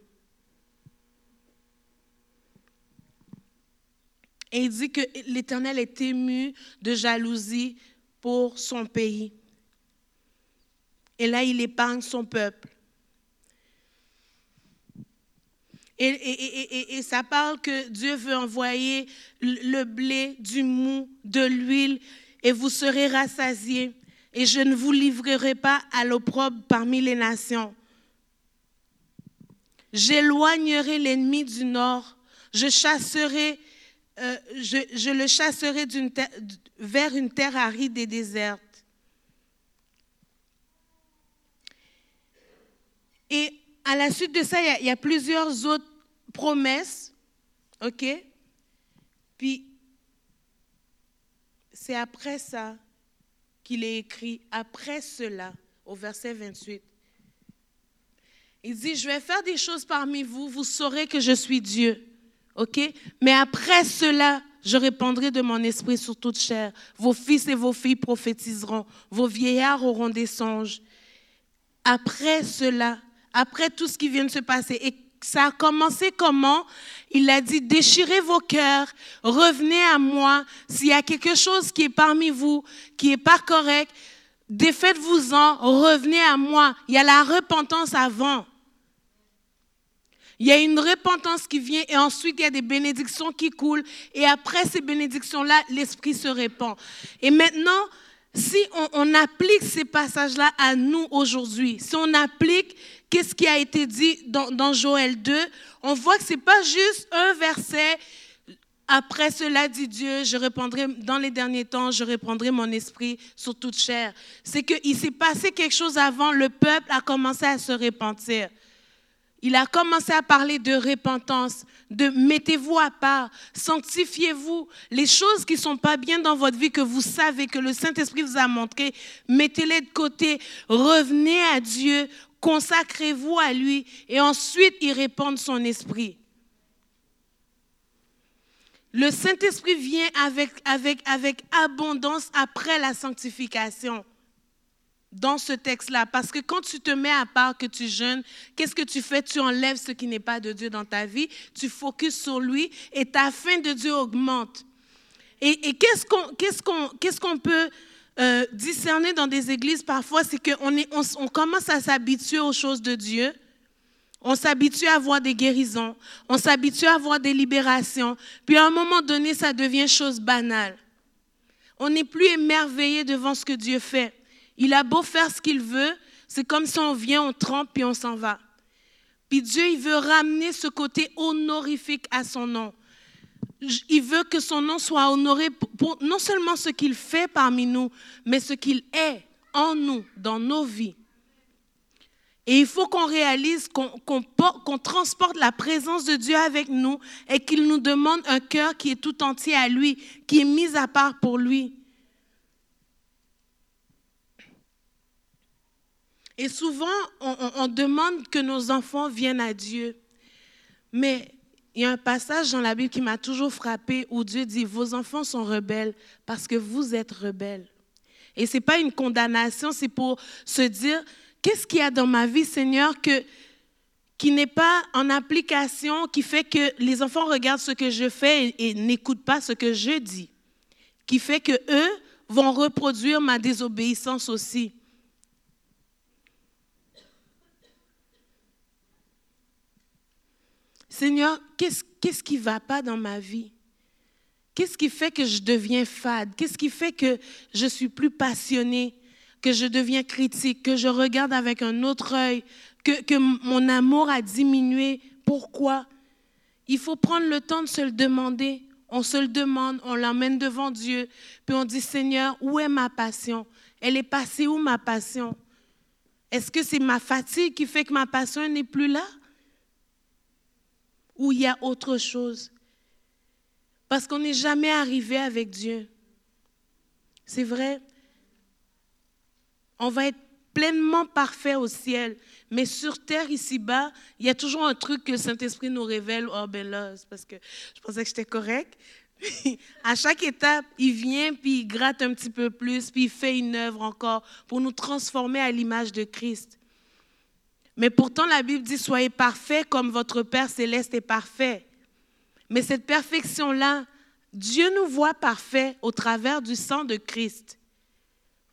Et il dit que l'Éternel est ému de jalousie pour son pays. Et là, il épargne son peuple. Et, ça parle que Dieu veut envoyer le blé, du mou, de l'huile, et vous serez rassasiés. et je ne vous livrerai pas à l'opprobre parmi les nations. J'éloignerai l'ennemi du nord, je euh, le chasserai vers une terre aride et déserte. Et à la suite de ça, il y a, y a plusieurs autres promesses, ok? Puis c'est après ça qu'il est écrit, après cela, au verset 28. Il dit, je vais faire des choses parmi vous, vous saurez que je suis Dieu. OK? Mais après cela, je répandrai de mon esprit sur toute chair. Vos fils et vos filles prophétiseront. Vos vieillards auront des songes. Après cela, après tout ce qui vient de se passer, et ça a commencé comment? Il a dit, déchirez vos cœurs, revenez à moi. S'il y a quelque chose qui est parmi vous, qui n'est pas correct, défaites-vous-en, revenez à moi. Il y a la repentance avant. Il y a une repentance qui vient et ensuite il y a des bénédictions qui coulent. Et après ces bénédictions-là, l'Esprit se répand. Et maintenant, si on, applique ces passages-là à nous aujourd'hui, si on applique qu'est-ce qui a été dit dans, Joël 2, on voit que ce n'est pas juste un verset. Après cela, dit Dieu, je répondrai dans les derniers temps, je répondrai mon esprit sur toute chair. C'est qu'il s'est passé quelque chose avant, le peuple a commencé à se repentir. Il a commencé à parler de repentance, de mettez-vous à part, sanctifiez-vous. Les choses qui ne sont pas bien dans votre vie, que vous savez, que le Saint-Esprit vous a montré, mettez-les de côté, revenez à Dieu, consacrez-vous à lui et ensuite il répand son esprit. Le Saint-Esprit vient avec, abondance après la sanctification dans ce texte-là. Parce que quand tu te mets à part, que tu jeûnes, qu'est-ce que tu fais? Tu enlèves ce qui n'est pas de Dieu dans ta vie, tu focuses sur lui et ta faim de Dieu augmente. Et, qu'est-ce qu'on peut euh, discerner dans des églises parfois, c'est qu'on on, on commence à s'habituer aux choses de Dieu. On s'habitue à voir des guérisons, on s'habitue à voir des libérations, puis à un moment donné, ça devient chose banale. On n'est plus émerveillé devant ce que Dieu fait. Il a beau faire ce qu'il veut, c'est comme si on vient, on trempe, puis on s'en va. Puis Dieu, il veut ramener ce côté honorifique à son nom. Il veut que son nom soit honoré pour non seulement ce qu'il fait parmi nous, mais ce qu'il est en nous, dans nos vies. Et il faut qu'on réalise qu'on transporte la présence de Dieu avec nous et qu'il nous demande un cœur qui est tout entier à lui, qui est mis à part pour lui. Et souvent, on, demande que nos enfants viennent à Dieu. Mais il y a un passage dans la Bible qui m'a toujours frappé où Dieu dit, vos enfants sont rebelles parce que vous êtes rebelles. Et ce n'est pas une condamnation, c'est pour se dire, qu'est-ce qu'il y a dans ma vie, Seigneur, que, qui n'est pas en application, qui fait que les enfants regardent ce que je fais et, n'écoutent pas ce que je dis, qui fait que eux vont reproduire ma désobéissance aussi. Seigneur, qu'est-ce qui ne va pas dans ma vie? Qu'est-ce qui fait que je deviens fade? Qu'est-ce qui fait que je suis plus passionnée, que je deviens critique, que je regarde avec un autre œil, que, que mon amour a diminué? Pourquoi? Il faut prendre le temps de se le demander. On se le demande, on l'emmène devant Dieu, puis on dit, Seigneur, où est ma passion? Elle est passée où ma passion? Est-ce que c'est ma fatigue qui fait que ma passion n'est plus là? Où il y a autre chose. Parce qu'on n'est jamais arrivé avec Dieu. C'est vrai. On va être pleinement parfait au ciel. Mais sur terre, ici-bas, il y a toujours un truc que le Saint-Esprit nous révèle. Oh, ben là, c'est parce que je pensais que j'étais correct. <laughs> à chaque étape, il vient, puis il gratte un petit peu plus, puis il fait une œuvre encore pour nous transformer à l'image de Christ. Mais pourtant, la Bible dit, soyez parfaits comme votre Père céleste est parfait. Mais cette perfection-là, Dieu nous voit parfaits au travers du sang de Christ.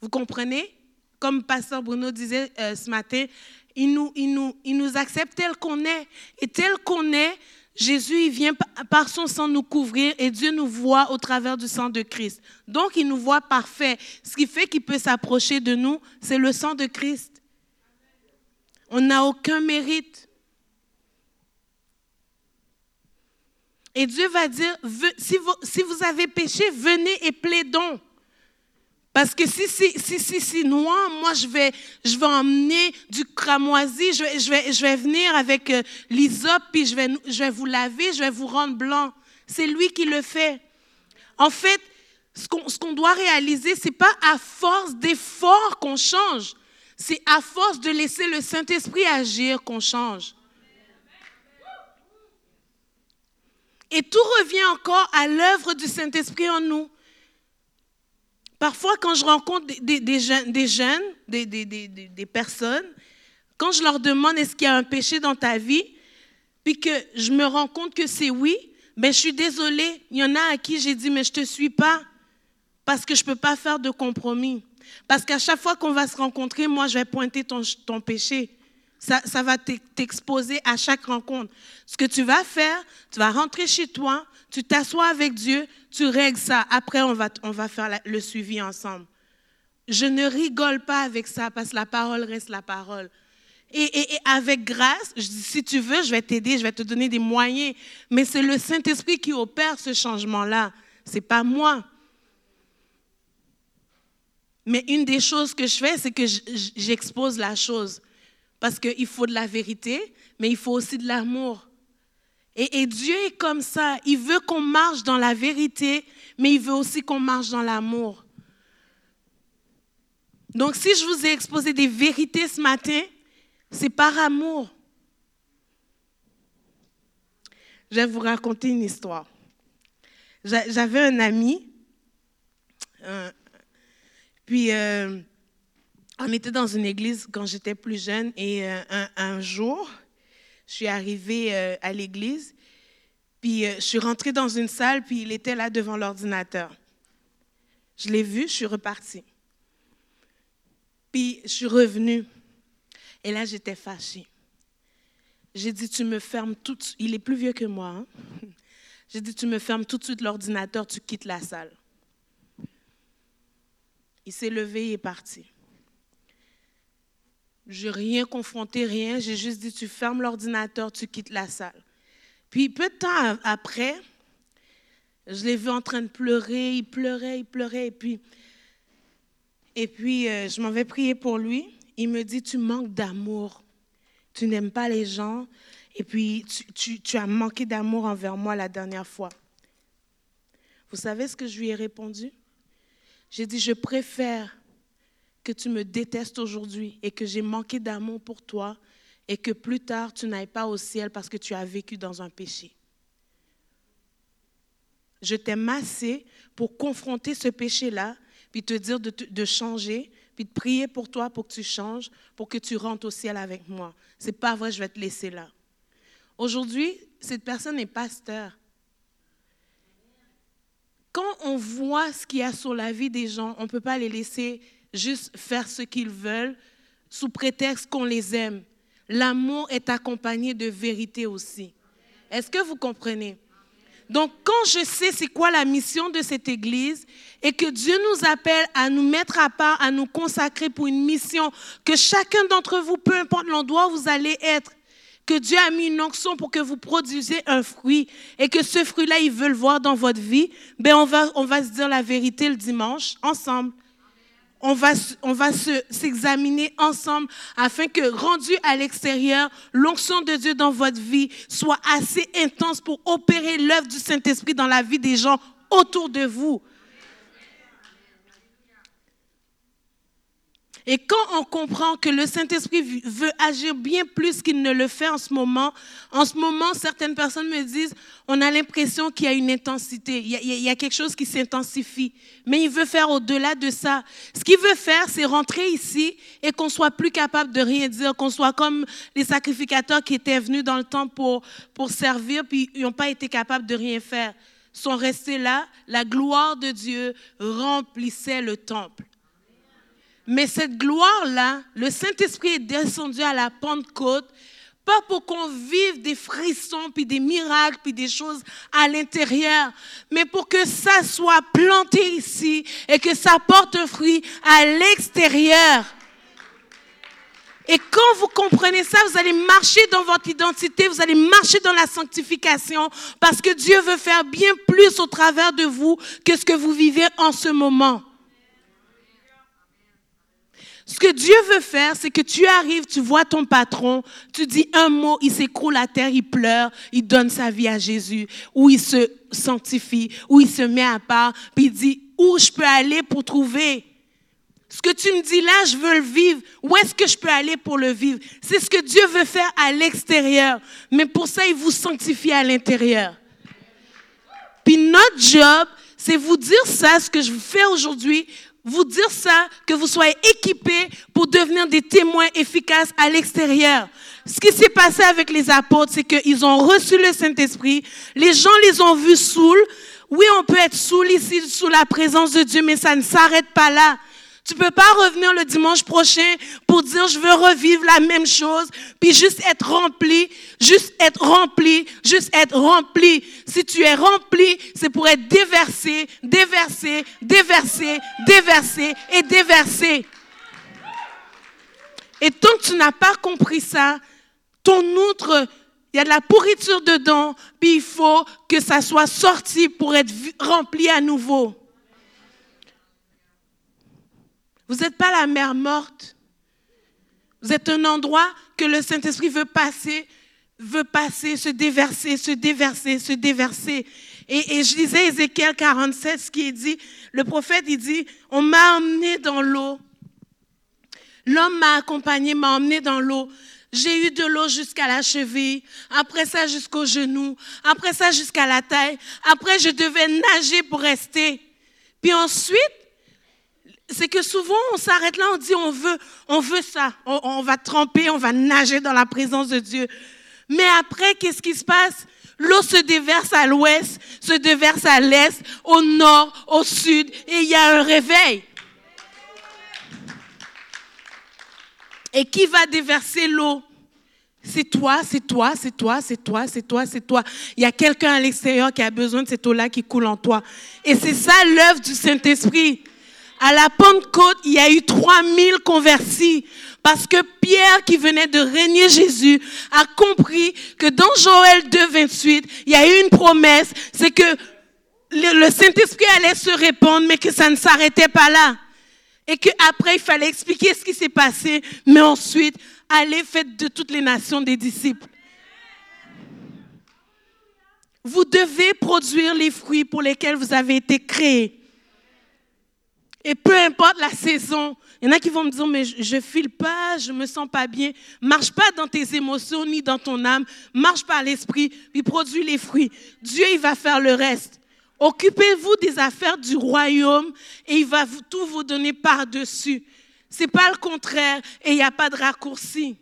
Vous comprenez? Comme Pasteur Bruno disait euh, ce matin, il nous, accepte tel qu'on est. Et tel qu'on est, Jésus, il vient par son sang nous couvrir et Dieu nous voit au travers du sang de Christ. Donc, il nous voit parfait. Ce qui fait qu'il peut s'approcher de nous, c'est le sang de Christ. On n'a aucun mérite. Et Dieu va dire, si vous, avez péché, venez et plaidons. Parce que si c'est si, si, si, noir, moi, je vais, je vais emmener du cramoisi, je vais, je vais, je vais venir avec euh, puis je vais, je vais vous laver, je vais vous rendre blanc. C'est lui qui le fait. En fait, ce qu'on ce qu'on doit réaliser, c'est pas à force d'efforts qu'on change, c'est à force de laisser le Saint-Esprit agir qu'on change. Et tout revient encore à l'œuvre du Saint-Esprit en nous. Parfois, quand je rencontre des, jeunes, des, personnes, quand je leur demande est-ce qu'il y a un péché dans ta vie, puis que je me rends compte que c'est oui, ben je suis désolée. Il y en a à qui j'ai dit mais je te suis pas parce que je peux pas faire de compromis. Parce qu'à chaque fois qu'on va se rencontrer, moi je vais pointer ton, péché. Ça, ça va t'exposer à chaque rencontre. Ce que tu vas faire, tu vas rentrer chez toi, tu t'assois avec Dieu, tu règles ça. Après, on va, on va faire le suivi ensemble. Je ne rigole pas avec ça parce que la parole reste la parole. Et, avec grâce, si tu veux, je vais t'aider, je vais te donner des moyens. Mais c'est le Saint-Esprit qui opère ce changement-là. Ce n'est pas moi. Mais une des choses que je fais, c'est que j'expose la chose. Parce qu'il faut de la vérité, mais il faut aussi de l'amour. Et, Dieu est comme ça. Il veut qu'on marche dans la vérité, mais il veut aussi qu'on marche dans l'amour. Donc si je vous ai exposé des vérités ce matin, c'est par amour. Je vais vous raconter une histoire. J'avais un ami, puis euh, on était dans une église quand j'étais plus jeune, et euh, un jour, je suis arrivée euh, à l'église, puis je suis rentrée dans une salle, puis il était là devant l'ordinateur. Je l'ai vu, je suis repartie. Puis je suis revenue. Et là, j'étais fâchée. J'ai dit, tu me fermes tout de suite. Il est plus vieux que moi. Hein. <laughs> J'ai dit, tu me fermes tout de suite l'ordinateur, tu quittes la salle. Il s'est levé et est parti. Je n'ai rien confronté, rien. J'ai juste dit, tu fermes l'ordinateur, tu quittes la salle. Puis peu de temps après, je l'ai vu en train de pleurer, il pleurait, il pleurait. Et puis, et puis euh, je m'en vais prier pour lui. Il me dit, tu manques d'amour. Tu n'aimes pas les gens. Et puis, tu, tu as manqué d'amour envers moi la dernière fois. Vous savez ce que je lui ai répondu? J'ai dit, je préfère que tu me détestes aujourd'hui et que j'ai manqué d'amour pour toi et que plus tard tu n'ailles pas au ciel parce que tu as vécu dans un péché. Je t'ai massé pour confronter ce péché-là, puis te dire de, changer, puis de prier pour toi pour que tu changes, pour que tu rentres au ciel avec moi. C'est pas vrai, je vais te laisser là. Aujourd'hui, cette personne est pasteur. Quand on voit ce qu'il y a sur la vie des gens, on ne peut pas les laisser juste faire ce qu'ils veulent sous prétexte qu'on les aime. L'amour est accompagné de vérité aussi. Est-ce que vous comprenez? Donc, quand je sais c'est quoi la mission de cette Église et que Dieu nous appelle à nous mettre à part, à nous consacrer pour une mission, que chacun d'entre vous, peu importe l'endroit où vous allez être, que Dieu a mis une onction pour que vous produisez un fruit et que ce fruit-là, il veut le voir dans votre vie, ben on va, on va se dire la vérité le dimanche ensemble on va, on va s'examiner ensemble afin que, rendu à l'extérieur, l'onction de Dieu dans votre vie soit assez intense pour opérer l'œuvre du Saint-Esprit dans la vie des gens autour de vous. Et quand on comprend que le Saint-Esprit veut agir bien plus qu'il ne le fait en ce moment, en ce moment, certaines personnes me disent, on a l'impression qu'il y a une intensité, il y a, quelque chose qui s'intensifie. Mais il veut faire au-delà de ça. Ce qu'il veut faire, c'est rentrer ici et qu'on soit plus capable de rien dire, qu'on soit comme les sacrificateurs qui étaient venus dans le temps pour, pour servir, puis ils n'ont pas été capables de rien faire. Ils sont restés là, la gloire de Dieu remplissait le temple. Mais cette gloire-là, le Saint-Esprit est descendu à la Pentecôte Pas pour qu'on vive des frissons, puis des miracles, puis des choses à l'intérieur, mais pour que ça soit planté ici et que ça porte fruit à l'extérieur. Et quand vous comprenez ça, vous allez marcher dans votre identité, vous allez marcher dans la sanctification, parce que Dieu veut faire bien plus au travers de vous que ce que vous vivez en ce moment. Ce que Dieu veut faire, c'est que tu arrives, tu vois ton patron, tu dis un mot, il s'écroule à terre, il pleure, il donne sa vie à Jésus, ou il se sanctifie, ou il se met à part, puis il dit, où je peux aller pour trouver? Ce que tu me dis là, je veux le vivre. Où est-ce que je peux aller pour le vivre? C'est ce que Dieu veut faire à l'extérieur. Mais pour ça, il vous sanctifie à l'intérieur. Puis notre job, c'est vous dire ça, ce que je fais aujourd'hui, vous dire ça, que vous soyez équipés pour devenir des témoins efficaces à l'extérieur. Ce qui s'est passé avec les apôtres, c'est qu'ils ont reçu le Saint-Esprit, les gens les ont vus saouls. Oui, on peut être saoul ici sous la présence de Dieu, mais ça ne s'arrête pas là. Tu peux pas revenir le dimanche prochain pour dire je veux revivre la même chose, puis juste être rempli, juste être rempli, juste être rempli. Si tu es rempli, c'est pour être déversé, déversé, déversé, déversé et déversé. Et tant que tu n'as pas compris ça, ton outre, il y a de la pourriture dedans, puis il faut que ça soit sorti pour être rempli à nouveau. Vous n'êtes pas la mer morte. Vous êtes un endroit que le Saint-Esprit veut passer, veut passer, se déverser, se déverser, se déverser. Et, je lisais Ézéchiel 47, ce qui est dit. Le prophète, il dit, on m'a emmené dans l'eau. L'homme m'a accompagné, m'a emmené dans l'eau. J'ai eu de l'eau jusqu'à la cheville, après ça jusqu'au genou, après ça jusqu'à la taille. Après, je devais nager pour rester. Puis ensuite, c'est que souvent on s'arrête là, on dit on veut, on veut ça, on, va tremper, on va nager dans la présence de Dieu. Mais après, qu'est-ce qui se passe? L'eau se déverse à l'ouest, se déverse à l'est, au nord, au sud, et il y a un réveil. Et qui va déverser l'eau? C'est toi, c'est toi, c'est toi, c'est toi, c'est toi, c'est toi. Il y a quelqu'un à l'extérieur qui a besoin de cette eau-là qui coule en toi. Et c'est ça l'œuvre du Saint-Esprit. À la Pentecôte, il y a eu 3000 convertis parce que Pierre, qui venait de régner Jésus, a compris que dans Joël 2, 28, il y a eu une promesse, c'est que le, Saint-Esprit allait se répandre, mais que ça ne s'arrêtait pas là. Et qu'après, il fallait expliquer ce qui s'est passé, mais ensuite, allez, faites de toutes les nations des disciples. Vous devez produire les fruits pour lesquels vous avez été créés. Et peu importe la saison, il y en a qui vont me dire, mais je ne file pas, je me sens pas bien. Marche pas dans tes émotions ni dans ton âme. Marche pas à l'esprit, puis produis les fruits. Dieu, il va faire le reste. Occupez-vous des affaires du royaume et il va tout vous donner par-dessus. C'est pas le contraire et il n'y a pas de raccourci.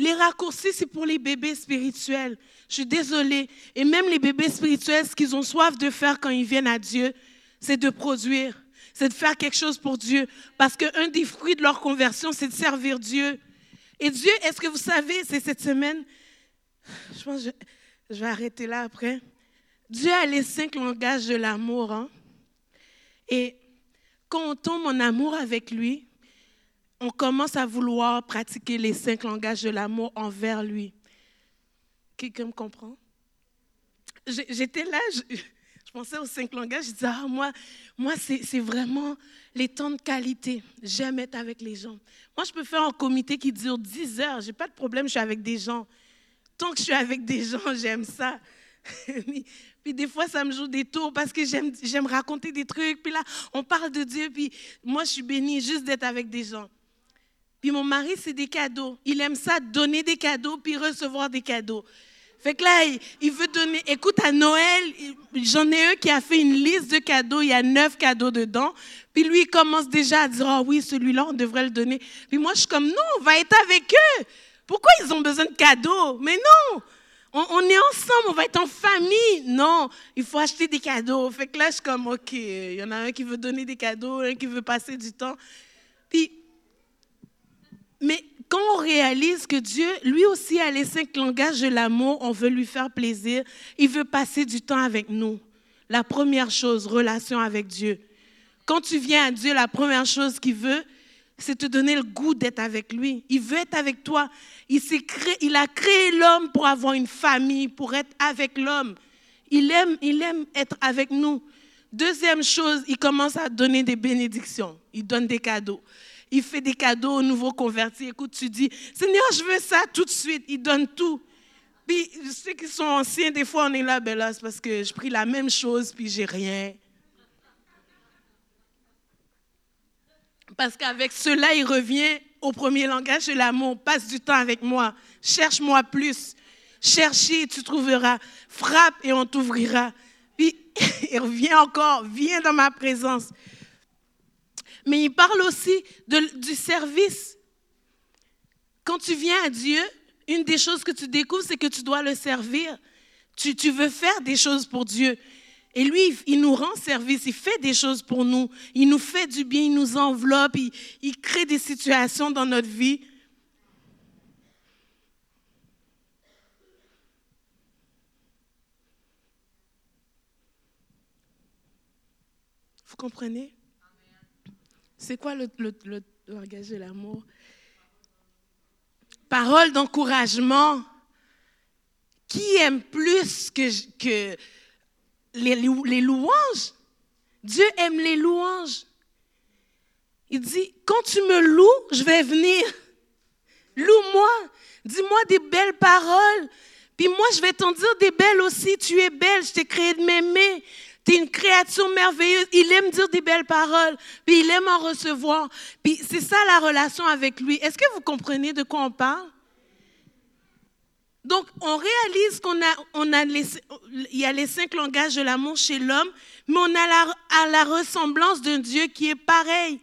Les raccourcis, c'est pour les bébés spirituels. Je suis désolée. Et même les bébés spirituels, ce qu'ils ont soif de faire quand ils viennent à Dieu, c'est de produire, c'est de faire quelque chose pour Dieu. Parce qu'un des fruits de leur conversion, c'est de servir Dieu. Et Dieu, est-ce que vous savez, c'est cette semaine, je pense que je, vais arrêter là après. Dieu a les cinq langages de l'amour. Hein? Et quand on tombe en amour avec lui, on commence à vouloir pratiquer les cinq langages de l'amour envers lui. Quelqu'un me comprend? J'étais là, je, pensais aux cinq langages, je disais, ah, moi, moi c'est vraiment les temps de qualité. J'aime être avec les gens. Moi, je peux faire un comité qui dure 10 heures, je n'ai pas de problème, je suis avec des gens. Tant que je suis avec des gens, <laughs> j'aime ça. <laughs> Puis des fois, ça me joue des tours parce que j'aime raconter des trucs. Puis là, on parle de Dieu. Puis moi, je suis bénie juste d'être avec des gens. Puis mon mari, c'est des cadeaux. Il aime ça, donner des cadeaux, puis recevoir des cadeaux. Fait que là, il veut donner. Écoute, à Noël, j'en ai un qui a fait une liste de cadeaux. Il y a neuf cadeaux dedans. Puis lui, il commence déjà à dire Ah oui, celui-là, on devrait le donner. Puis moi, je suis comme Non, on va être avec eux. Pourquoi ils ont besoin de cadeaux? Mais non on, est ensemble, on va être en famille. Non, il faut acheter des cadeaux. Fait que là, je suis comme Ok, il y en a un qui veut donner des cadeaux, un qui veut passer du temps. Puis mais quand on réalise que Dieu, lui aussi, a les cinq langages de l'amour, on veut lui faire plaisir, il veut passer du temps avec nous. La première chose, relation avec Dieu. Quand tu viens à Dieu, la première chose qu'il veut, c'est te donner le goût d'être avec lui. Il veut être avec toi. Il, il a créé l'homme pour avoir une famille, pour être avec l'homme. Il aime, il aime être avec nous. Deuxième chose, il commence à donner des bénédictions. Il donne des cadeaux il fait des cadeaux aux nouveaux convertis. Écoute, tu dis, Seigneur, je veux ça tout de suite. Il donne tout. Puis ceux qui sont anciens, des fois, on est là, ben c'est parce que je prie la même chose, puis j'ai rien. Parce qu'avec cela, il revient au premier langage de l'amour. Passe du temps avec moi. Cherche-moi plus. Cherchez, tu trouveras. Frappe et on t'ouvrira. Puis <laughs> il revient encore. Viens dans ma présence mais il parle aussi du service. Quand tu viens à Dieu, une des choses que tu découvres, c'est que tu dois le servir. Tu, veux faire des choses pour Dieu. Et lui, il nous rend service, il fait des choses pour nous, il nous fait du bien, il nous enveloppe, il crée des situations dans notre vie. Vous comprenez? C'est quoi le, langage de l'amour? Parole d'encouragement. Qui aime plus que, que les, les louanges? Dieu aime les louanges. Il dit, quand tu me loues, je vais venir. Loue-moi. Dis-moi des belles paroles. Puis moi, je vais t'en dire des belles aussi. Tu es belle, je t'ai créé de m'aimer. Tu es une créature merveilleuse. Il aime dire des belles paroles, puis il aime en recevoir. Puis c'est ça la relation avec lui. Est-ce que vous comprenez de quoi on parle? Donc, on réalise qu'on a, on a les, il y a les cinq langages de l'amour chez l'homme, mais on a la, à la ressemblance d'un Dieu qui est pareil.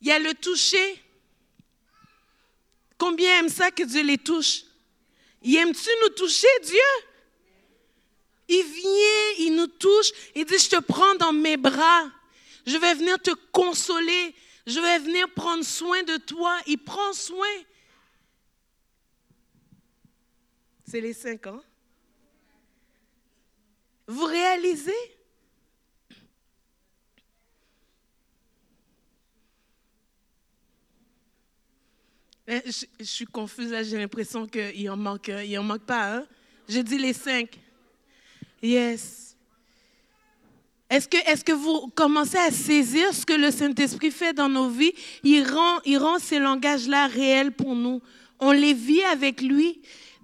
Il y a le toucher. Combien aime ça que Dieu les touche? Y aimes-tu nous toucher, Dieu? Il vient, il nous touche, il dit, je te prends dans mes bras, je vais venir te consoler, je vais venir prendre soin de toi. Il prend soin. C'est les cinq ans. Vous réalisez? Eh, je, suis confuse, j'ai l'impression qu'il en manque, en manque pas. Hein? Je dis les cinq. Yes. Est-ce que, est que vous commencez à saisir ce que le Saint-Esprit fait dans nos vies? Il rend, il rend ces langages-là réels pour nous. On les vit avec lui.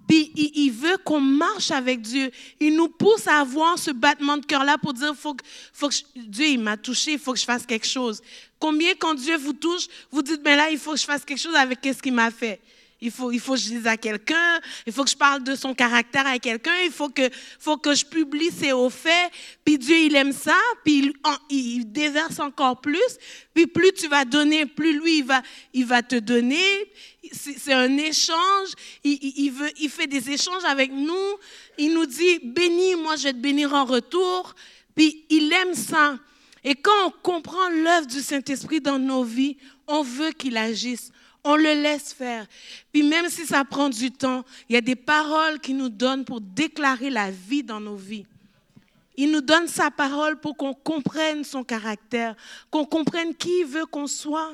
Puis il, veut qu'on marche avec Dieu. Il nous pousse à avoir ce battement de cœur-là pour dire, faut que, faut que Dieu, il m'a touché, il faut que je fasse quelque chose. Combien, quand Dieu vous touche, vous dites, ben là, il faut que je fasse quelque chose avec ce qu'il m'a fait. Il faut, il faut que je dise à quelqu'un, il faut que je parle de son caractère à quelqu'un, il faut que, faut que je publie ses hauts faits. Puis Dieu, il aime ça, puis il, il, déverse encore plus. Puis plus tu vas donner, plus lui, il va, il va te donner. C'est un échange. Il, il, veut, il fait des échanges avec nous. Il nous dit, bénis, moi je vais te bénir en retour. Puis il aime ça. Et quand on comprend l'œuvre du Saint-Esprit dans nos vies, on veut qu'il agisse on le laisse faire. Puis même si ça prend du temps, il y a des paroles qu'il nous donne pour déclarer la vie dans nos vies. Il nous donne sa parole pour qu'on comprenne son caractère, qu'on comprenne qui il veut qu'on soit.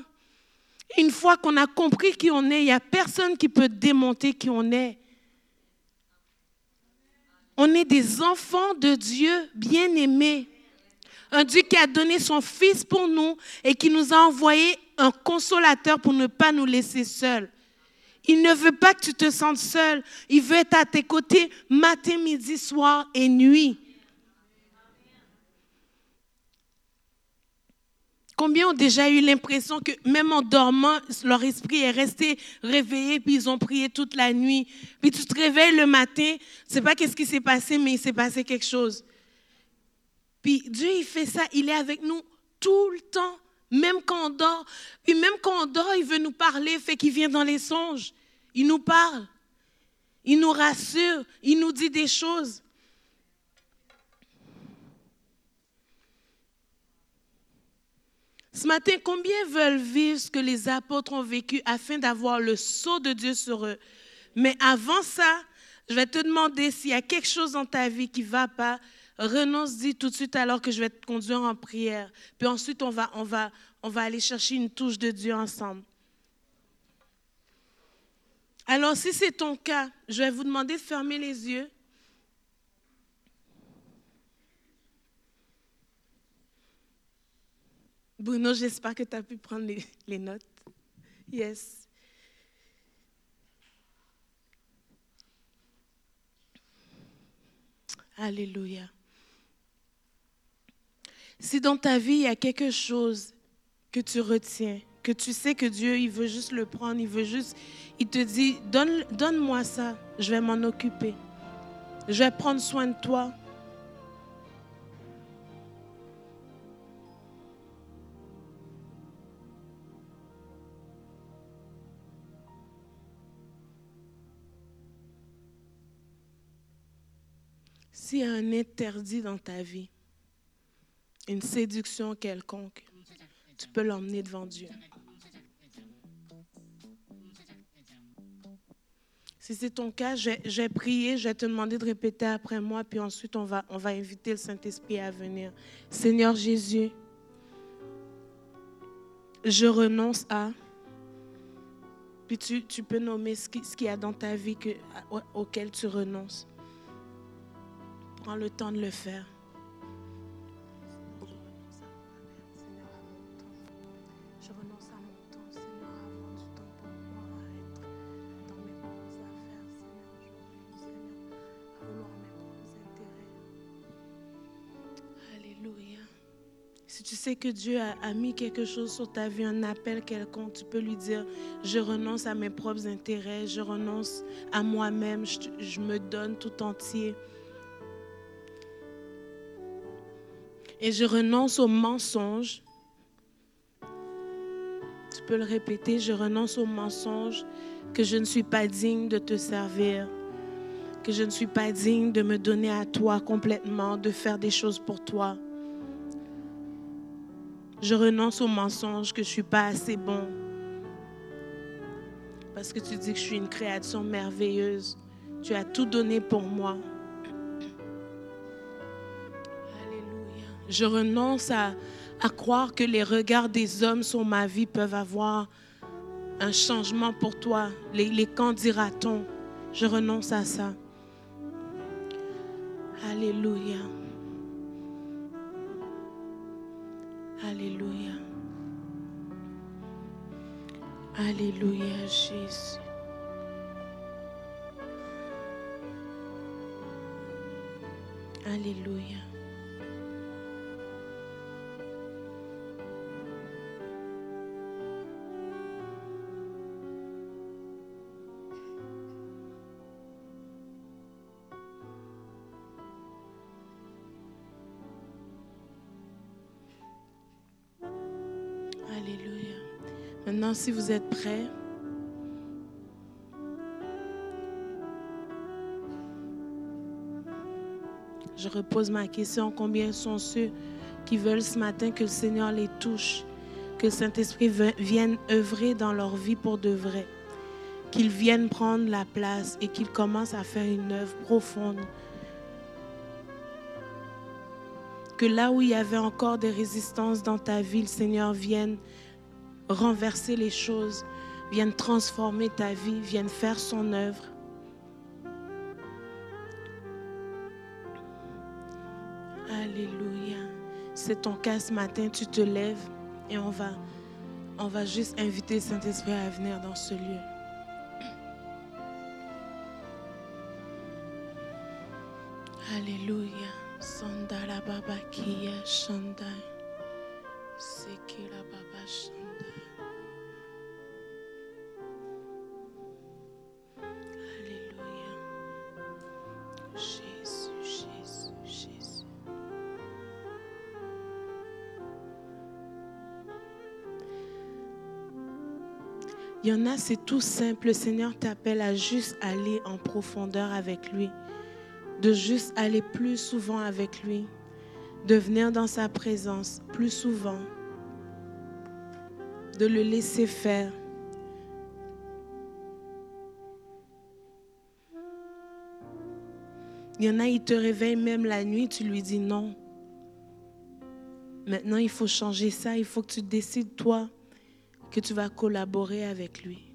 Une fois qu'on a compris qui on est, il n'y a personne qui peut démonter qui on est. On est des enfants de Dieu bien-aimés. Un Dieu qui a donné son Fils pour nous et qui nous a envoyé un consolateur pour ne pas nous laisser seuls. Il ne veut pas que tu te sentes seul. Il veut être à tes côtés matin, midi, soir et nuit. Combien ont déjà eu l'impression que même en dormant, leur esprit est resté réveillé, puis ils ont prié toute la nuit. Puis tu te réveilles le matin, c'est pas qu'est-ce qui s'est passé, mais il s'est passé quelque chose. Puis Dieu, il fait ça, il est avec nous tout le temps même quand on dort. Puis même quand on dort, il veut nous parler, fait qu'il vient dans les songes. Il nous parle. Il nous rassure. Il nous dit des choses. Ce matin, combien veulent vivre ce que les apôtres ont vécu afin d'avoir le sceau de Dieu sur eux? Mais avant ça, je vais te demander s'il y a quelque chose dans ta vie qui ne va pas. Renonce, dis tout de suite alors que je vais te conduire en prière. Puis ensuite, on va, on va, on va aller chercher une touche de Dieu ensemble. Alors, si c'est ton cas, je vais vous demander de fermer les yeux. Bruno, j'espère que tu as pu prendre les notes. Yes. Alléluia. Si dans ta vie, il y a quelque chose que tu retiens, que tu sais que Dieu, il veut juste le prendre, il veut juste, il te dit, donne, donne-moi ça, je vais m'en occuper. Je vais prendre soin de toi. S'il y a un interdit dans ta vie, une séduction quelconque, tu peux l'emmener devant Dieu. Si c'est ton cas, j'ai prié, je vais te demander de répéter après moi, puis ensuite on va, inviter le Saint-Esprit à venir. Seigneur Jésus, je renonce à, puis tu, peux nommer ce qu'il ce y a dans ta vie que, auquel tu renonces. Prends le temps de le faire. Sais que Dieu a, mis quelque chose sur ta vie, un appel quelconque, tu peux lui dire, je renonce à mes propres intérêts, je renonce à moi-même, je, me donne tout entier. Et je renonce au mensonge. Tu peux le répéter, je renonce au mensonge que je ne suis pas digne de te servir, que je ne suis pas digne de me donner à toi complètement, de faire des choses pour toi. Je renonce au mensonge que je ne suis pas assez bon. Parce que tu dis que je suis une créature merveilleuse. Tu as tout donné pour moi. Alléluia. Je renonce à, à croire que les regards des hommes sur ma vie peuvent avoir un changement pour toi. Les, les quand dira-t-on Je renonce à ça. Alléluia. Alléluia. Alléluia, Jésus. Alléluia. Si vous êtes prêts, je repose ma question. Combien sont ceux qui veulent ce matin que le Seigneur les touche, que le Saint-Esprit vienne œuvrer dans leur vie pour de vrai, qu'il vienne prendre la place et qu'il commence à faire une œuvre profonde? Que là où il y avait encore des résistances dans ta vie, le Seigneur vienne renverser les choses, vienne transformer ta vie, vienne faire son œuvre. Alléluia. C'est ton cas ce matin, tu te lèves et on va, on va juste inviter Saint-Esprit à venir dans ce lieu. Alléluia. Sandala Baba Kia Shandai. Sekila Baba. Il y en a, c'est tout simple. Le Seigneur t'appelle à juste aller en profondeur avec lui, de juste aller plus souvent avec lui, de venir dans sa présence plus souvent. de le laisser faire. Il y en a, il te réveille même la nuit, tu lui dis non. Maintenant, il faut changer ça. Il faut que tu décides, toi, que tu vas collaborer avec lui.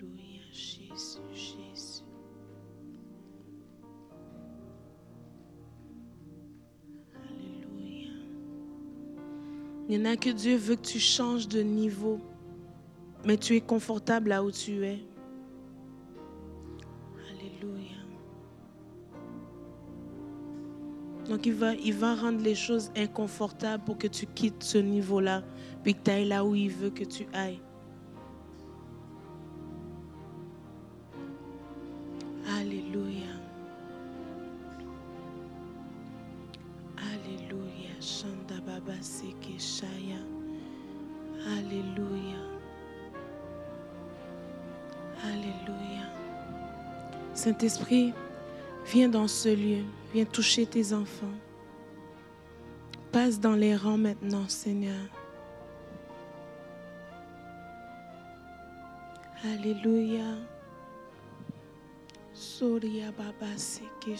Alléluia, Jésus, Jésus. Alléluia. Il y en a que Dieu veut que tu changes de niveau, mais tu es confortable là où tu es. Donc il va, rendre les choses inconfortables pour que tu quittes ce niveau-là, puis que tu ailles là où il veut que tu ailles. Alléluia. Alléluia. Shanda Baba Shaya. Alléluia. Alléluia. Saint-Esprit, viens dans ce lieu. Viens toucher tes enfants. Passe dans les rangs maintenant, Seigneur. Alléluia. Soria Baba Seke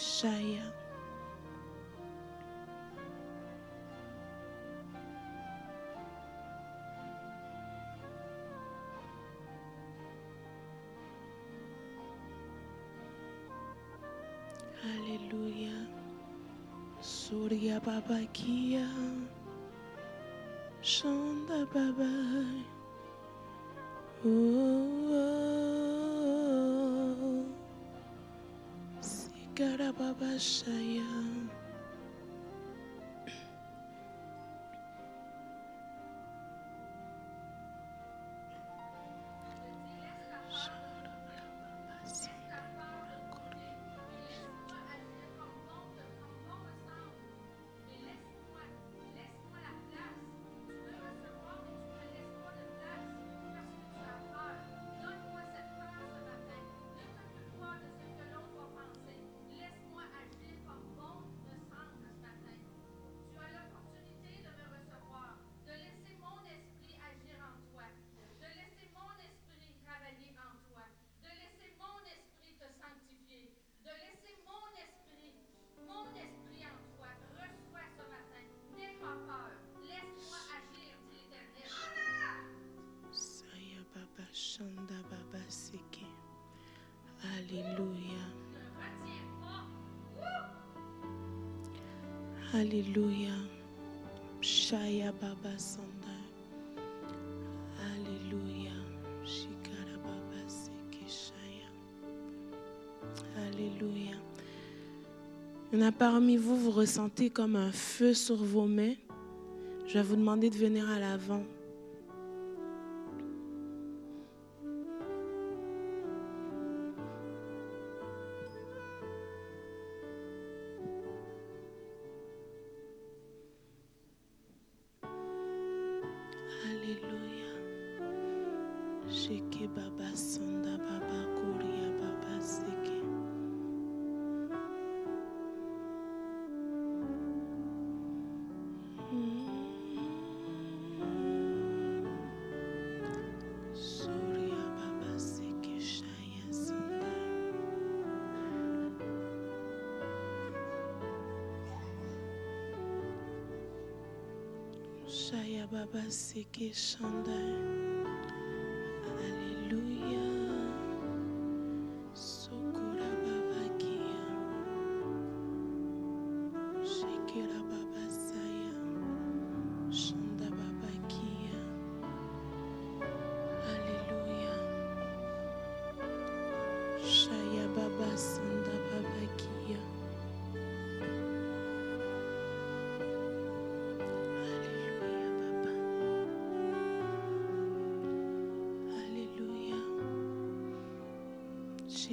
Shaya. Alléluia. Surya Baba Kia. Shanda Baba. Oh, oh. Sikara Baba Alléluia. Shaya Baba Sanda. Alléluia. Shikara Baba Shaya. Alléluia. Il y en a parmi vous, vous ressentez comme un feu sur vos mains. Je vais vous demander de venir à l'avant. Baba Seke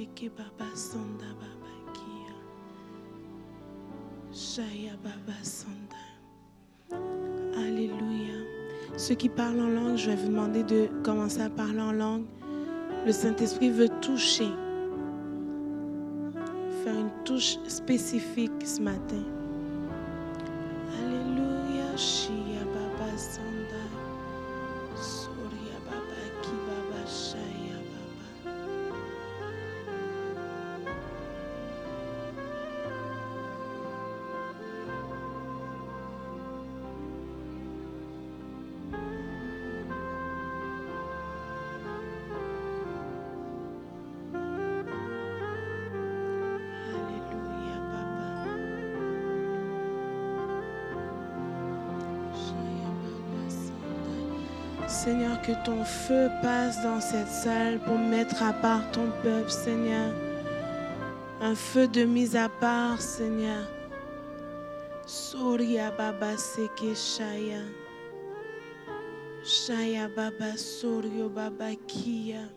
Baba Kia. Alléluia. Ceux qui parlent en langue, je vais vous demander de commencer à parler en langue. Le Saint-Esprit veut toucher. Faire une touche spécifique ce matin. Ton feu passe dans cette salle pour mettre à part ton peuple, Seigneur. Un feu de mise à part, Seigneur. Soria Baba Seke Shaya. Shaya Baba Sorio Baba Kia.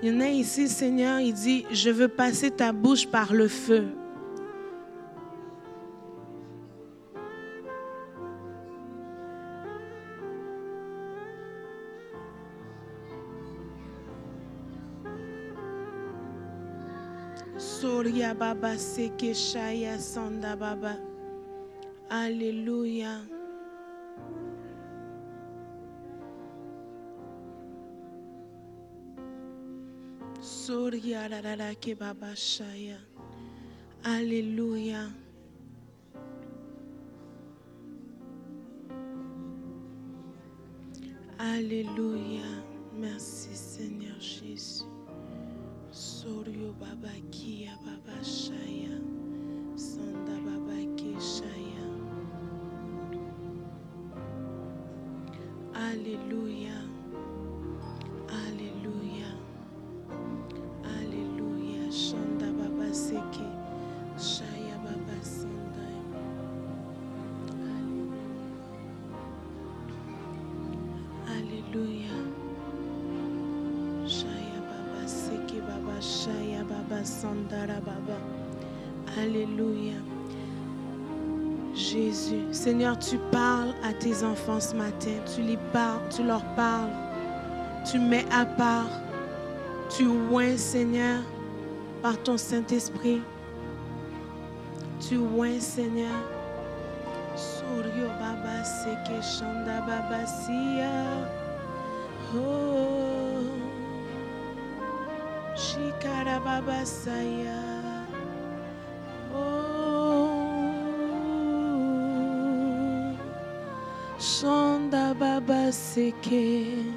Il y en a ici, Seigneur, il dit, je veux passer ta bouche par le feu. Soria Baba Seke Shaya Sanda Baba. Alléluia. Soria Rarara Ke Baba Shaya. Alléluia. Alléluia. Merci Seigneur Jésus. Sorio Baba Kia Baba Alléluia. Alléluia. Alléluia. Shanda Baba Seke. Shaya Baba Sanda. Alléluia. Shaya Baba Seke Baba Shaya Baba Sandara Baba. Alléluia. Seigneur, tu parles à tes enfants ce matin. Tu, les parles, tu leur parles. Tu mets à part. Tu oins, Seigneur, par ton Saint-Esprit. Tu oins, Seigneur. Baba Seke. Oh. Shikara Baba. Baba Seke.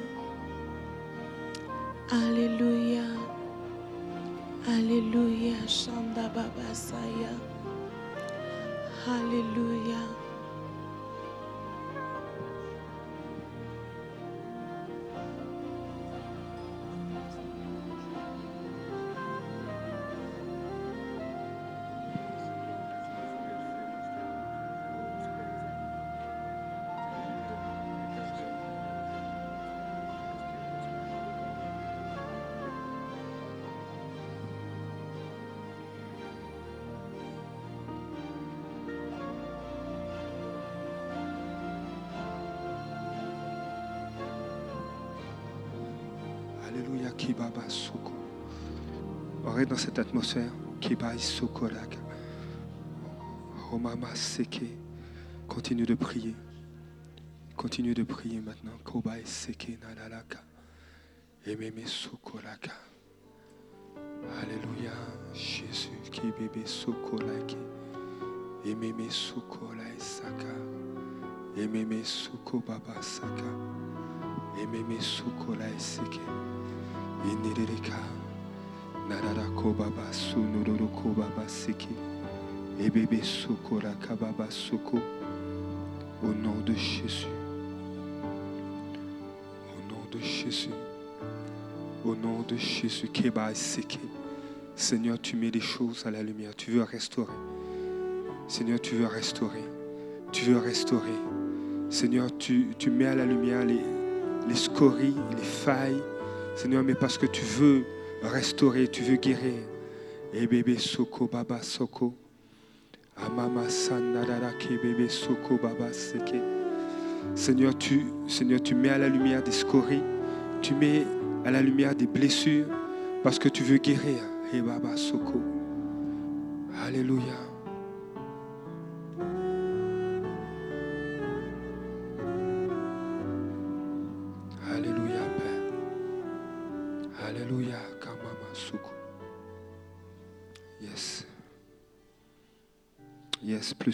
Dans cette atmosphère. Romama Seke. Continue de prier. Continue de prier maintenant. Kobai Seke Nadalaka. Ememe Soko Laka. Alléluia, Jésus. Kibebe Soko Lake. Ememe Soko Lai Saka. Ememe Soko Baba Saka. Ememe Soko Lai Seke. Inireka Au nom de Jésus. Au nom de Jésus. Au nom de Jésus. Seigneur, tu mets les choses à la lumière. Tu veux restaurer. Seigneur, tu veux restaurer. Tu veux restaurer. Seigneur, tu, tu mets à la lumière les, les scories, les failles. Seigneur, mais parce que tu veux restaurer, tu veux guérir. Et bébé soko baba soko. Amama sanadara ke bébé soko baba seke. Seigneur, tu, Seigneur, tu mets à la lumière des scories, tu mets à la lumière des blessures, Parce que tu veux guérir. Et Baba Soko. Alléluia,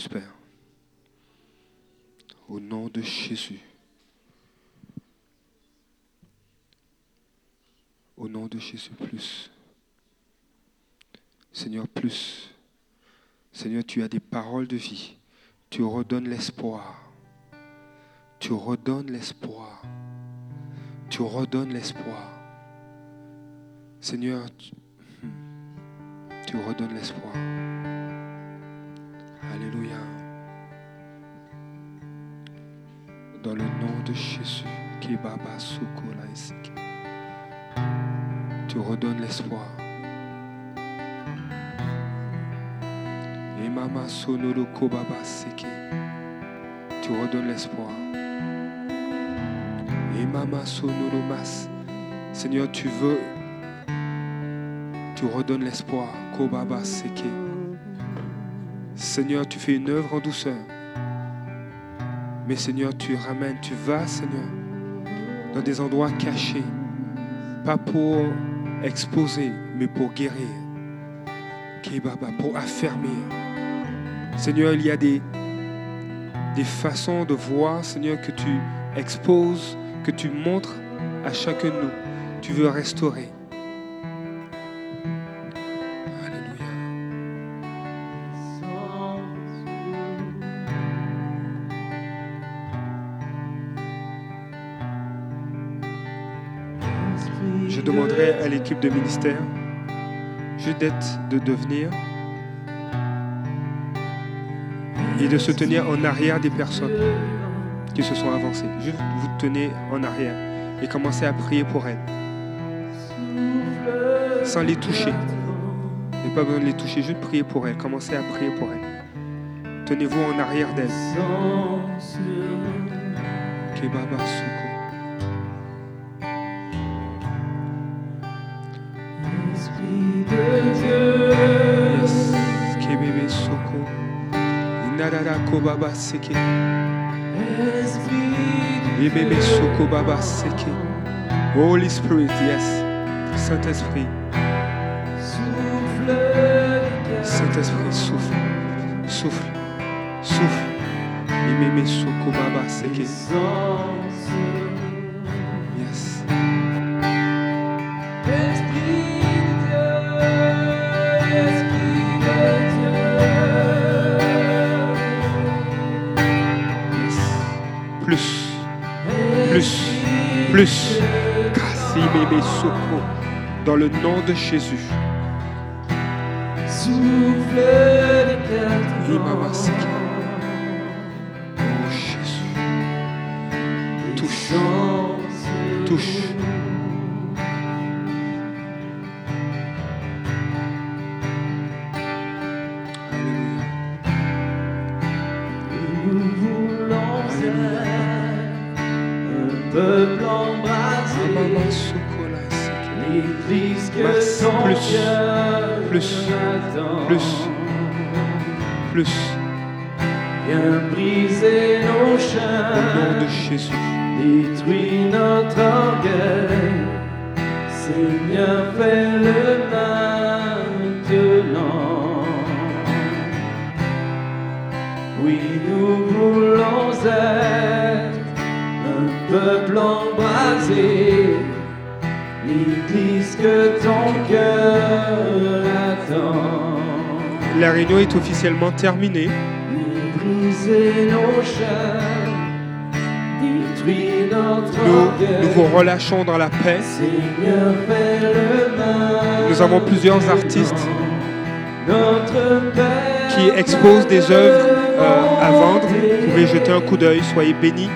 Père. Au nom de Jésus. Au nom de Jésus, plus. Seigneur, plus. Seigneur, tu as des paroles de vie. Tu redonnes l'espoir. Tu redonnes l'espoir. Tu redonnes l'espoir. Seigneur, tu, tu redonnes l'espoir. Alléluia. Dans le nom de Jésus, Kibaba Esike. tu redonnes l'espoir. Et Mama Sonolo Kobaba Seke. Tu redonnes l'espoir. Et Mama Sonolo Mas. Seigneur, tu veux. Tu redonnes l'espoir. Kobaba Seke. Seigneur, tu fais une œuvre en douceur. Mais Seigneur, tu ramènes, tu vas, Seigneur, dans des endroits cachés. Pas pour exposer, mais pour guérir. Pour affermir. Seigneur, il y a des, des façons de voir, Seigneur, que tu exposes, que tu montres à chacun de nous. Tu veux restaurer. De ministère juste d'être, de devenir et de se tenir en arrière des personnes qui se sont avancées. Juste vous tenez en arrière et commencez à prier pour elles. Sans les toucher. Il n'y a pas besoin de les toucher, juste prier pour elles. Commencez à prier pour elles. Tenez-vous en arrière d'elles. Inarara Kobaba Seke. Yebebe Soko Baba Seke. Holy Spirit, yes. Saint-Esprit. Saint-Esprit, souffle. Souffle. Souffle. Yebebe Soko Baba Seke. Dans le nom de Jésus. Imama Seke. Oh Plus. Est officiellement terminée. Notre Nous, vous relâchons dans la paix. Nous avons plusieurs artistes qui exposent des œuvres euh, à vendre. Vous pouvez jeter un coup d'œil, soyez bénis.